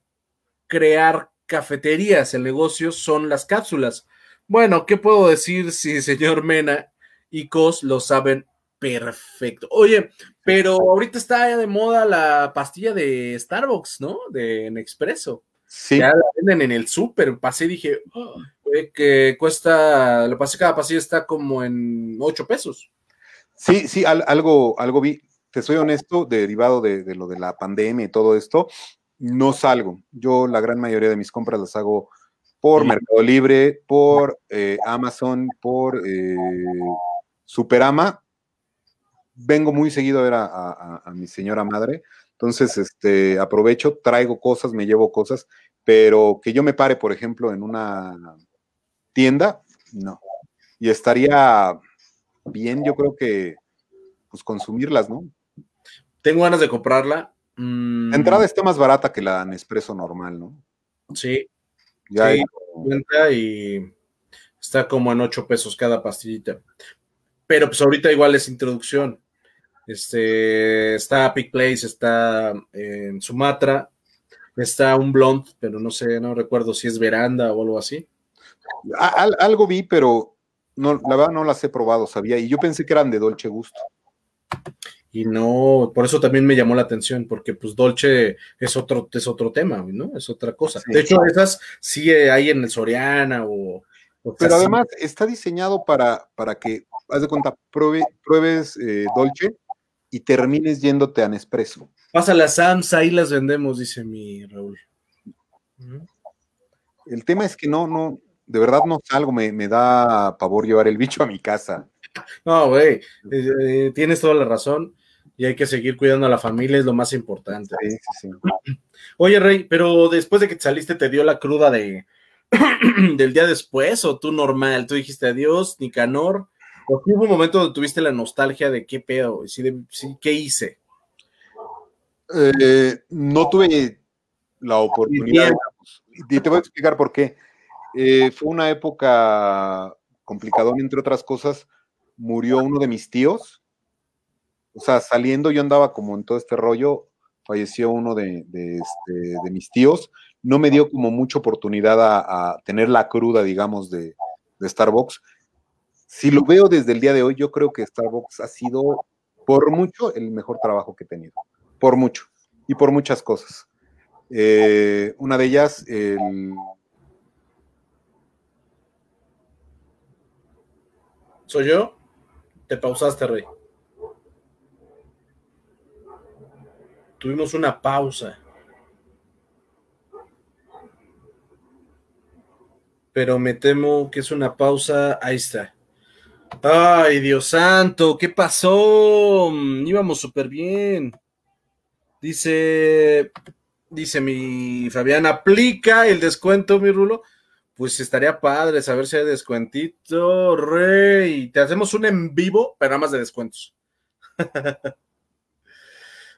crear cafeterías. El negocio son las cápsulas bueno, ¿qué puedo decir si señor Mena y Cos lo saben perfecto? Oye, pero ahorita está de moda la pastilla de Starbucks, ¿no? De Nespresso. Sí. Ya la venden en el súper. Pasé y dije, oh, que cuesta, lo pasé, cada pastilla está como en 8 pesos. Sí, sí, algo, algo vi. Te soy honesto, derivado de, de, lo de la pandemia y todo esto, no salgo. Yo la gran mayoría de mis compras las hago por Mercado Libre, por eh, Amazon, por eh, Superama. Vengo muy seguido a ver a, mi señora madre. Entonces, este, aprovecho, traigo cosas, me llevo cosas, pero que yo me pare, por ejemplo, en una tienda, no. Y estaría bien, yo creo que, pues, consumirlas, ¿no? Tengo ganas de comprarla. La entrada está más barata que la Nespresso normal, ¿no? Sí, ya cuenta y está como en 8 pesos cada pastillita. Pero pues ahorita igual es introducción. Este, está Pick Place, está en Sumatra, está un blond, pero no sé, no recuerdo si es veranda o algo así. algo vi, pero no, la verdad no las he probado, sabía, y yo pensé que eran de Dolce Gusto. Y no, por eso también me llamó la atención, porque pues Dolce es otro, es otro tema, ¿no? Es otra cosa. Sí. De hecho, esas sí hay en el Soriana o. o Pero además está diseñado para, para que, haz de cuenta, pruebe- pruebes eh, Dolce y termines yéndote a Nespresso. Pásale a Sams, ahí las vendemos, dice mi Raúl. El tema es que no, no, de verdad no salgo, me, me da pavor llevar el bicho a mi casa. No, güey, eh, eh, tienes toda la razón y hay que seguir cuidando a la familia, es lo más importante. Sí, sí, sí. Oye, Rey, pero después de que te saliste, ¿te dio la cruda de del día después o tú normal? Tú dijiste adiós, Nicanor. ¿O hubo un momento donde tuviste la nostalgia de qué pedo? Sí, de- sí, ¿Qué hice? Eh, no tuve la oportunidad. Bien. Y te voy a explicar por qué. Eh, fue una época complicadona, entre otras cosas. Murió uno de mis tíos. O sea, saliendo yo andaba como en todo este rollo. Falleció uno de, este, mis tíos. No me dio como mucha oportunidad a, tener la cruda, digamos, de, de Starbucks. Si lo veo desde el día de hoy, yo creo que Starbucks ha sido por mucho el mejor trabajo que he tenido por mucho y por muchas cosas. Eh, una de ellas, el, ¿Soy yo? Te pausaste, Rey. Tuvimos una pausa. Pero me temo que es una pausa. Ahí está. Ay, Dios santo, ¿qué pasó? Mm, Íbamos súper bien. Dice, dice mi Fabián, aplica el descuento, mi Rulo. Pues estaría padre saber si hay descuentito, rey. Te hacemos un en vivo, pero nada más de descuentos.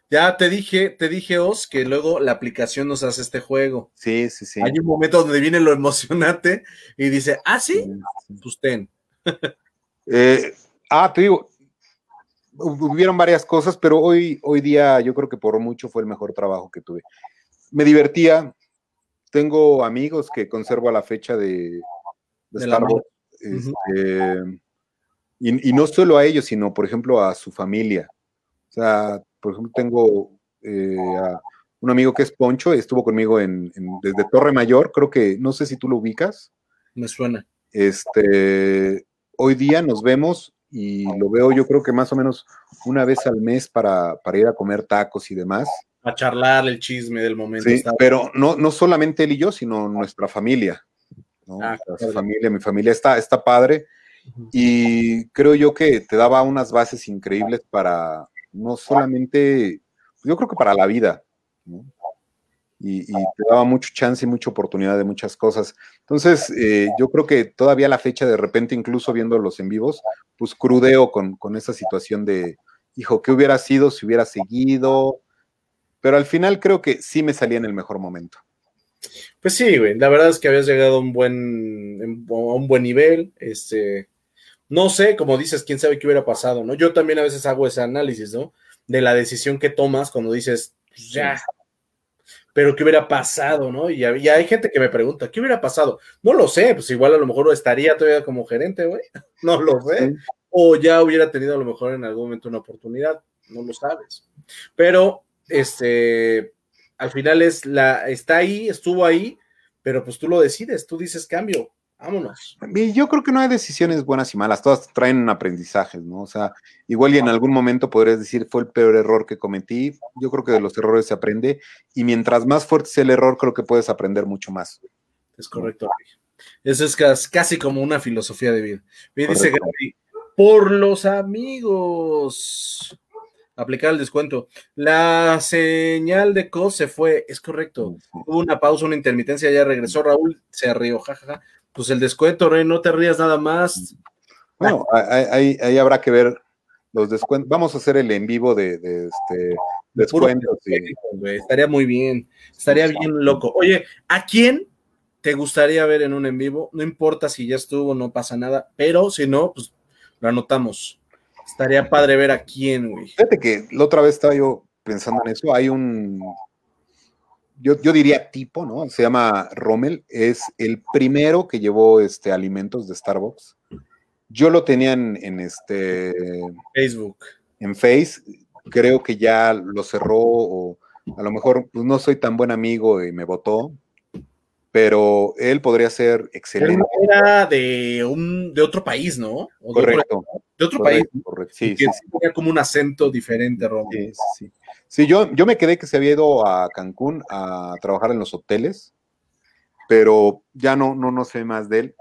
ya te dije, te dije, Os, que luego la aplicación nos hace este juego. sí, sí, sí. Hay un momento donde viene lo emocionante y dice, ah, sí, pues ten. Eh, ah, te digo, hu- hubieron varias cosas, pero hoy, hoy día yo creo que por mucho fue el mejor trabajo que tuve. Me divertía, tengo amigos que conservo a la fecha de, de. Starbucks, este, y, y no solo a ellos, sino por ejemplo a su familia. O sea, por ejemplo, tengo eh, a un amigo que es Poncho, estuvo conmigo en, en- desde Torre Mayor, creo que, no sé si tú lo ubicas. Me suena. Este, hoy día nos vemos y lo veo yo creo que más o menos una vez al mes para, para ir a comer tacos y demás. A charlar el chisme del momento. Sí, pero no, no solamente él y yo, sino nuestra familia. ¿no? Ah, O sea, su padre. familia, mi familia está, está padre y creo yo que te daba unas bases increíbles para no solamente, yo creo que para la vida. ¿no? Y, te daba mucho chance y mucha oportunidad de muchas cosas. Entonces, eh, yo creo que todavía la fecha, de repente, incluso viéndolos en vivos, pues crudeo con, con esa situación de, hijo, ¿qué hubiera sido si hubiera seguido? Pero al final creo que sí me salía en el mejor momento. Pues sí, güey. La verdad es que habías llegado a un buen, a un buen nivel. Este, no sé, como dices, quién sabe qué hubiera pasado, ¿no? Yo también a veces hago ese análisis, ¿no? De la decisión que tomas cuando dices, pues ya. Pero qué hubiera pasado, ¿no? Y, y hay gente que me pregunta, ¿qué hubiera pasado? No lo sé, pues igual a lo mejor estaría todavía como gerente, güey. No lo sé. Sí. O ya hubiera tenido a lo mejor en algún momento una oportunidad, no lo sabes. Pero, este, al final es la, está ahí, estuvo ahí, pero pues tú lo decides, tú dices cambio, vámonos. Y yo creo que no hay decisiones buenas y malas, todas traen aprendizajes, ¿no? O sea, igual y en algún momento podrías decir fue el peor error que cometí. Yo creo que de los errores se aprende y mientras más fuerte sea el error, creo que puedes aprender mucho más. Es correcto. Eso es cas- casi como una filosofía de vida. Me dice. Gaby, por los amigos. Aplicar el descuento. La señal de COS se fue, es correcto. Hubo una pausa, una intermitencia, ya regresó Raúl, se rió, jajaja. Pues el descuento, Rey, no te rías nada más. Bueno, ahí, habrá que ver los descuentos. Vamos a hacer el en vivo de, de este descuentos. Estaría muy bien, estaría bien loco. Oye, ¿a quién te gustaría ver en un en vivo? No importa si ya estuvo, no pasa nada, pero si no, pues lo anotamos. Estaría padre ver a quién, güey. Fíjate que la otra vez estaba yo pensando en eso. Hay un, yo, yo diría tipo, ¿no? Se llama Rommel. Es el primero que llevó este, alimentos de Starbucks. Yo lo tenía en, este Facebook. En Face, creo que ya lo cerró o a lo mejor pues, no soy tan buen amigo y me votó, pero él podría ser excelente. era de un de otro país, ¿no? correcto. De, otro país. Correcto. Sí, sí, Tenía como un acento diferente, Romo. Sí, sí. Sí, yo, yo me quedé que se había ido a Cancún a trabajar en los hoteles, pero ya no, no, no sé más de él.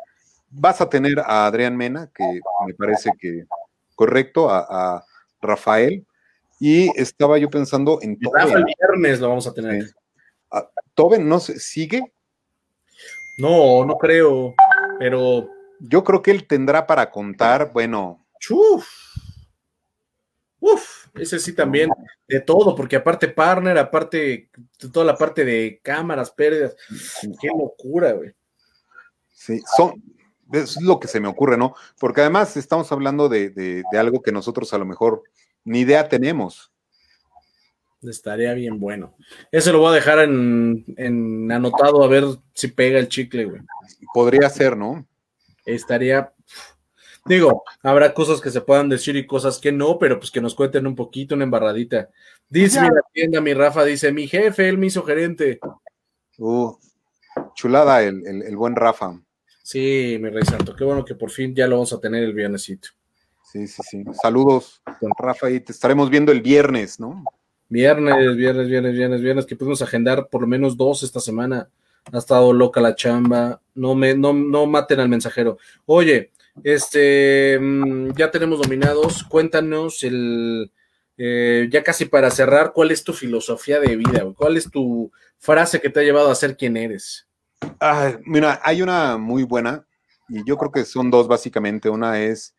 Vas a tener a Adrián Mena, que me parece que correcto, a, Rafael, y estaba yo pensando en Rafa el viernes lo vamos a tener. Toben, no sé, ¿sigue? No, no creo, pero. Yo creo que él tendrá para contar, bueno. Uf, uf, ese sí también, de todo, porque aparte partner, aparte toda la parte de cámaras, pérdidas, qué locura, güey. Sí, son, es lo que se me ocurre, ¿no? Porque además estamos hablando de, de algo que nosotros a lo mejor ni idea tenemos. Estaría bien bueno. Eso lo voy a dejar en, anotado a ver si pega el chicle, güey. Podría ser, ¿no? Estaría. Digo, habrá cosas que se puedan decir y cosas que no, pero pues que nos cuenten un poquito, una embarradita. Dice mi tienda, mi Rafa, dice, mi jefe, él me hizo gerente. Uh, chulada el, el, buen Rafa. Sí, mi rey santo, qué bueno que por fin ya lo vamos a tener el viernesito. Sí, sí, sí. Saludos, don Rafa, y te estaremos viendo el viernes, ¿no? Viernes, viernes, viernes, viernes, viernes, que pudimos agendar por lo menos dos esta semana. Ha estado loca la chamba. No me, no, no maten al mensajero. Oye, este, mm, ya tenemos dominados. Cuéntanos el, eh, ya casi para cerrar, ¿cuál es tu filosofía de vida? ¿Cuál es tu frase que te ha llevado a ser quien eres? mira, hay una muy buena y yo creo que son dos básicamente. Una es,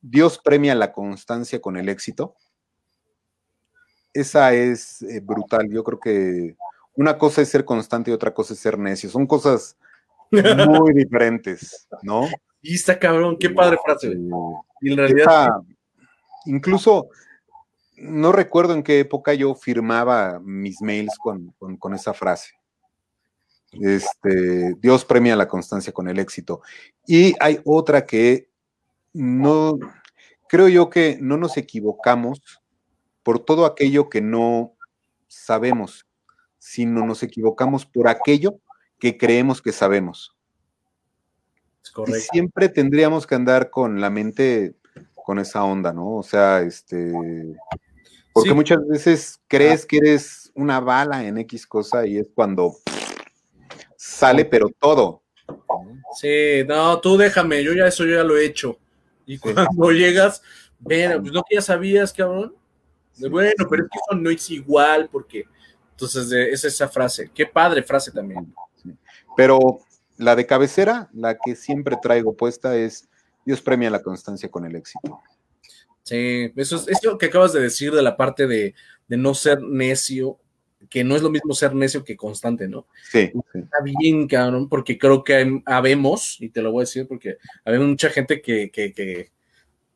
Dios premia la constancia con el éxito esa es eh, brutal. Yo creo que una cosa es ser constante y otra cosa es ser necio. Son cosas muy diferentes, ¿no? Y está cabrón, qué padre frase. y en realidad. incluso no recuerdo en qué época yo firmaba mis mails con, con, esa frase. Este, Dios premia la constancia con el éxito. Y hay otra que no, creo yo que no nos equivocamos por todo aquello que no sabemos, sino nos equivocamos por aquello que creemos que sabemos. Y siempre tendríamos que andar con la mente con esa onda, ¿no? O sea, este, porque muchas veces crees que eres una bala en X cosa y es cuando sale, pero todo. Sí, no, tú déjame, yo ya eso yo ya lo he hecho. Y cuando llegas, ven, pues no que ya sabías, cabrón bueno, pero es que eso no es igual porque entonces es esa frase. Qué padre frase también. Pero la de cabecera, la que siempre traigo puesta es Dios premia la constancia con el éxito. Sí, eso es, lo que acabas de decir de la parte de, no ser necio, que no es lo mismo ser necio que constante, ¿no? Sí. Está bien, cabrón, porque creo que habemos, y te lo voy a decir porque hay mucha gente que, que, que,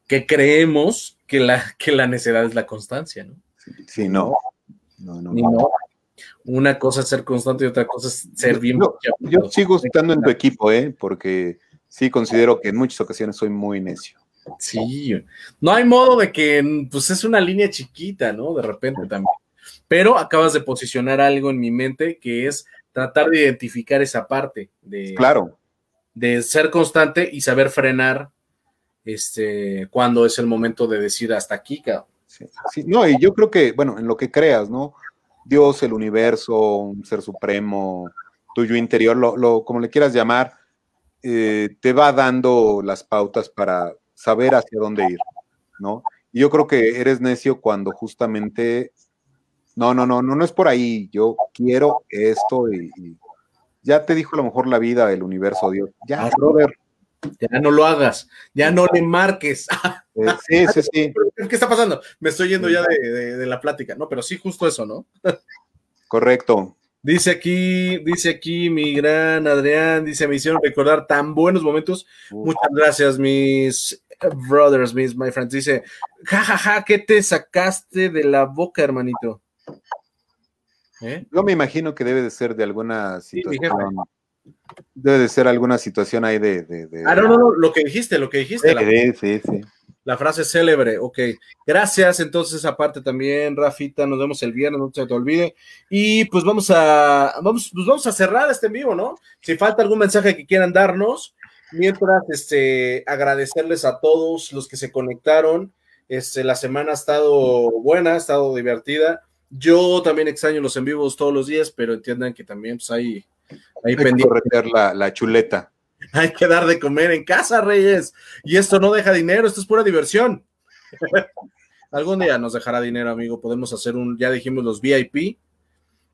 que creemos que la, que la necedad es la constancia, ¿no? Sí, no. No, no, no. Una cosa es ser constante y otra cosa es ser bien. yo sigo estando en tu equipo, ¿eh? Porque sí considero que en muchas ocasiones soy muy necio. Sí, no hay modo de que, pues es una línea chiquita, ¿no? De repente también. Pero acabas de posicionar algo en mi mente que es tratar de identificar esa parte de, claro. de ser constante y saber frenar este, cuando es el momento de decir hasta aquí, cabrón. Sí, no, y yo creo que, bueno, en lo que creas, ¿no? Dios, el universo, un ser supremo, tuyo interior, lo, como le quieras llamar, eh, te va dando las pautas para saber hacia dónde ir, ¿no? Y yo creo que eres necio cuando justamente, no, no, no, no, no es por ahí, yo quiero esto y, ya te dijo a lo mejor la vida, el universo, Dios, ya, ah, brother, ya no lo hagas, ya no le marques. Sí, sí, sí. ¿Qué está pasando? Me estoy yendo ya de, la plática, ¿no? Pero sí, justo eso, ¿no? Correcto. Dice aquí, dice aquí mi gran Adrián, dice, me hicieron recordar tan buenos momentos. Muchas gracias, mis brothers, mis my friends. Dice, jajaja, ja, ja, ¿qué te sacaste de la boca, hermanito? ¿Eh? Yo me imagino que debe de ser de alguna situación Debe de ser alguna situación ahí de. de, Ah, no, no, no, lo que dijiste, lo que dijiste. la, sí, sí. La frase célebre, ok. Gracias, entonces, aparte también, Rafita, nos vemos el viernes, no se te olvide. Y pues vamos a, vamos, pues vamos a cerrar este en vivo, ¿no? Si falta algún mensaje que quieran darnos, mientras, este, agradecerles a todos los que se conectaron. Este, la semana ha estado buena, ha estado divertida. Yo también extraño los en vivos todos los días, pero entiendan que también pues, hay, hay, pendiente. la, la chuleta. Hay que dar de comer en casa, Reyes. Y esto no deja dinero, esto es pura diversión. Algún día nos dejará dinero, amigo. Podemos hacer un, ya dijimos los VIP.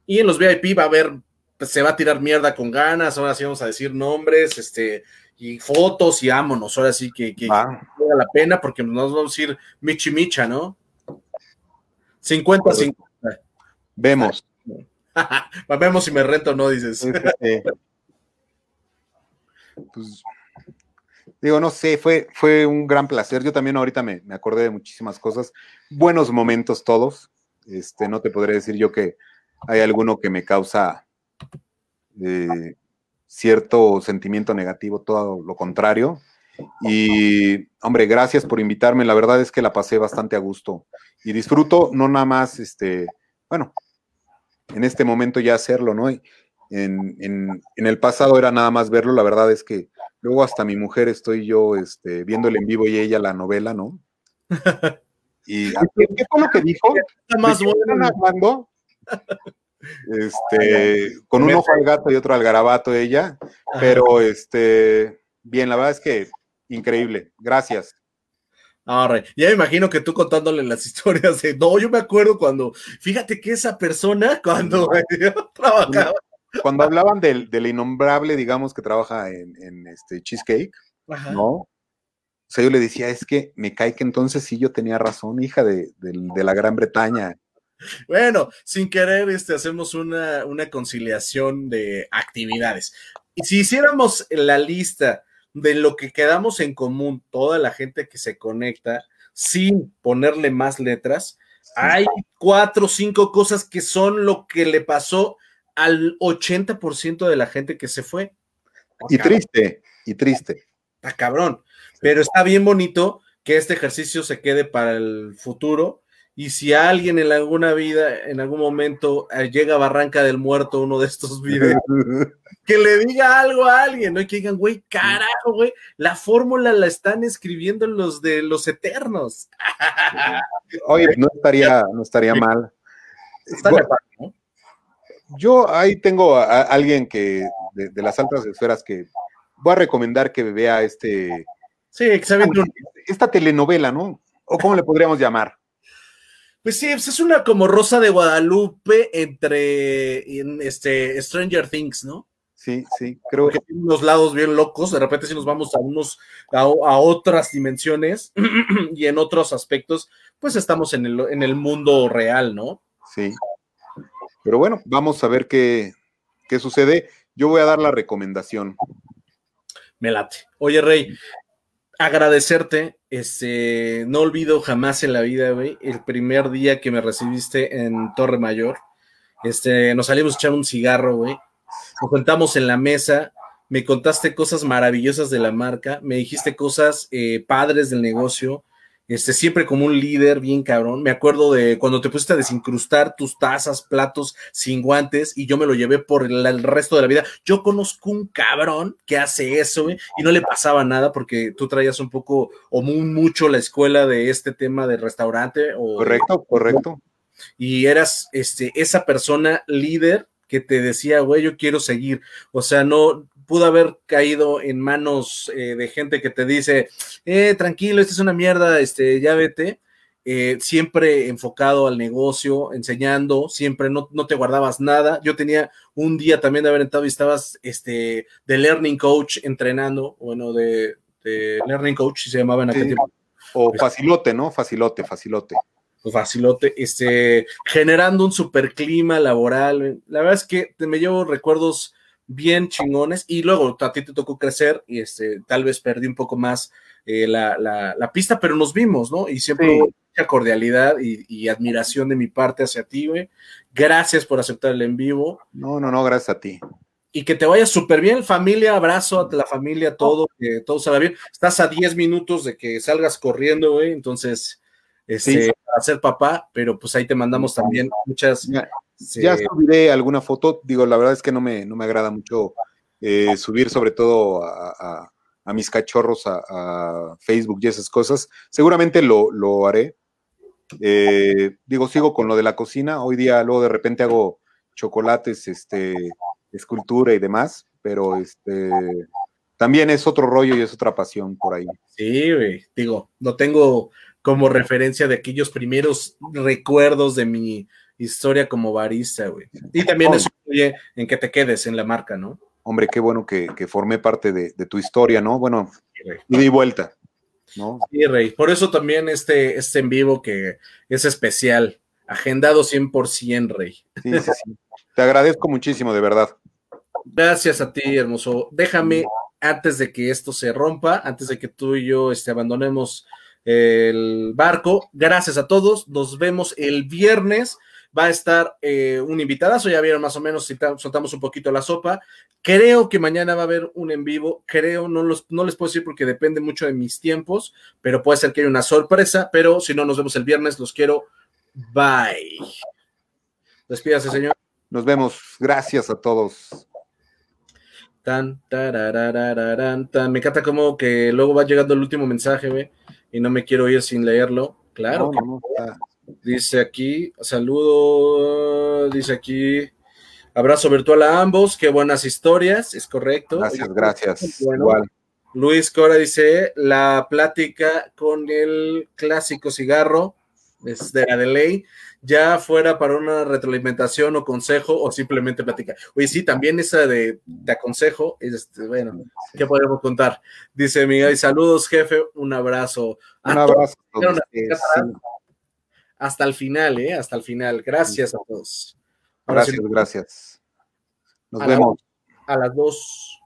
Y en los VIP va a haber, se va a tirar mierda con ganas. Ahora sí vamos a decir nombres, este, y fotos y vámonos. Ahora sí que, que ah. la pena porque nos vamos a ir michi micha, ¿no? 50 50. Vemos. Vemos si me rento o no, dices. pues digo, no sé, fue, fue un gran placer. Yo también ahorita me, me, acordé de muchísimas cosas. Buenos momentos todos. Este, no te podré decir yo que hay alguno que me causa eh, cierto sentimiento negativo, todo lo contrario. Y, hombre, gracias por invitarme. La verdad es que la pasé bastante a gusto y disfruto, no nada más, este, bueno, en este momento ya hacerlo, ¿no? En, el pasado era nada más verlo, la verdad es que luego hasta mi mujer estoy yo este, viéndole en vivo y ella la novela, ¿no? Y ¿qué, fue lo que dijo? Más bueno. Este, con un ojo al gato y otro al garabato ella, pero este, bien, la verdad es que increíble. Gracias. Ahora, ya me imagino que tú contándole las historias de, no, yo me acuerdo cuando, fíjate que esa persona, cuando trabajaba, cuando hablaban del, del, innombrable, digamos, que trabaja en, este Cheesecake, ¿no? O sea, yo le decía, es que me cae que entonces sí yo tenía razón, hija de, la Gran Bretaña. Bueno, sin querer, este, hacemos una, una conciliación de actividades. Y si hiciéramos la lista de lo que quedamos en común, toda la gente que se conecta, sin ponerle más letras, hay cuatro o cinco cosas que son lo que le pasó al 80% de la gente que se fue. y triste, y triste. Está cabrón. Pero está bien bonito que este ejercicio se quede para el futuro. Y si alguien en alguna vida, en algún momento, eh, llega a Barranca del Muerto uno de estos videos, que le diga algo a alguien, ¿no? Y que digan, güey, carajo, güey, la fórmula la están escribiendo los de los eternos. Oye, no estaría, no estaría mal. Está ¿no? Yo ahí tengo a, alguien que de, las altas esferas que voy a recomendar que vea este. Sí, esta telenovela, ¿no? ¿O cómo le podríamos llamar? Pues sí, pues es una como Rosa de Guadalupe entre este Stranger Things, ¿no? Sí, sí, creo que tiene unos lados bien locos, de repente si nos vamos a unos a, otras dimensiones y en otros aspectos, pues estamos en el, en el mundo real, ¿no? Sí. Pero bueno, vamos a ver qué, qué sucede. Yo voy a dar la recomendación. Me late. Oye, Rey, agradecerte. Este, no olvido jamás en la vida, el primer día que me recibiste en Torre Mayor. Este, nos salimos a echar un cigarro, güey. Nos juntamos en la mesa, me contaste cosas maravillosas de la marca, me dijiste cosas eh, padres del negocio, este, siempre como un líder bien cabrón. Me acuerdo de cuando te pusiste a desincrustar tus tazas, platos sin guantes y yo me lo llevé por el, resto de la vida. Yo conozco un cabrón que hace eso y no le pasaba nada porque tú traías un poco o muy mucho la escuela de este tema de restaurante. O, correcto, correcto. Y eras este, esa persona líder que te decía, güey, yo quiero seguir. O sea, no, pudo haber caído en manos eh, de gente que te dice, eh, tranquilo, esta es una mierda, este, ya vete. Eh, siempre enfocado al negocio, enseñando, siempre no, no, te guardabas nada. Yo tenía un día también de haber entrado y estabas este, de Learning Coach entrenando, bueno, de, Learning Coach, se llamaba en aquel tiempo. O facilote, ¿no? Facilote, facilote. Pues facilote, este, generando un super clima laboral. La verdad es que me llevo recuerdos bien chingones y luego a ti te tocó crecer y este, tal vez perdí un poco más eh, la, la, pista, pero nos vimos, ¿no? Y siempre mucha cordialidad y, admiración de mi parte hacia ti, güey. Gracias por aceptar el en vivo. No, no, no, gracias a ti. y que te vaya súper bien, familia, abrazo a la familia, todo, que todo salga bien. Estás a 10 minutos de que salgas corriendo, güey, entonces, este, para ser papá, pero pues ahí te mandamos también muchas. Ya, subiré alguna foto, digo, la verdad es que no me, no me agrada mucho eh, subir sobre todo a, mis cachorros a, Facebook y esas cosas. Seguramente lo, haré. Eh, digo, sigo con lo de la cocina. Hoy día luego de repente hago chocolates, este, escultura y demás, pero este también es otro rollo y es otra pasión por ahí. Sí. Digo, no tengo como referencia de aquellos primeros recuerdos de mi historia como barista, güey. Y también eso influye en que te quedes en la marca, ¿no? hombre, qué bueno que, formé parte de, tu historia, ¿no? Bueno, y di vuelta, ¿no? Sí, Rey. Por eso también este, este en vivo que es especial, agendado 100%, Rey. Sí, sí, sí. Te agradezco muchísimo, de verdad. Gracias a ti, hermoso. Déjame, antes de que esto se rompa, antes de que tú y yo este, abandonemos el barco, gracias a todos. Nos vemos el viernes va a estar eh, un invitadazo, ya vieron más o menos, si soltamos un poquito la sopa. Creo que mañana va a haber un en vivo, creo, no, los, no les puedo decir porque depende mucho de mis tiempos, pero puede ser que haya una sorpresa, pero si no, nos vemos el viernes, los quiero. Bye. Despídase, señor. Nos vemos. Gracias a todos. Tan, tan. Me encanta como que luego va llegando el último mensaje, ve, y no me quiero ir sin leerlo. Claro. Dice aquí, saludo, dice aquí, abrazo virtual a ambos, qué buenas historias, es correcto. Gracias, gracias. Luis Cora dice, la plática con el clásico cigarro, es de la de ley, ya fuera para una retroalimentación o consejo o simplemente plática. Oye, sí, también esa de, de aconsejo, este, bueno, ¿qué podemos contar? Dice Miguel, saludos jefe, un abrazo. Un abrazo hasta el final, ¿eh? Hasta el final. Gracias a todos. gracias, gracias. Nos vemos. a las dos.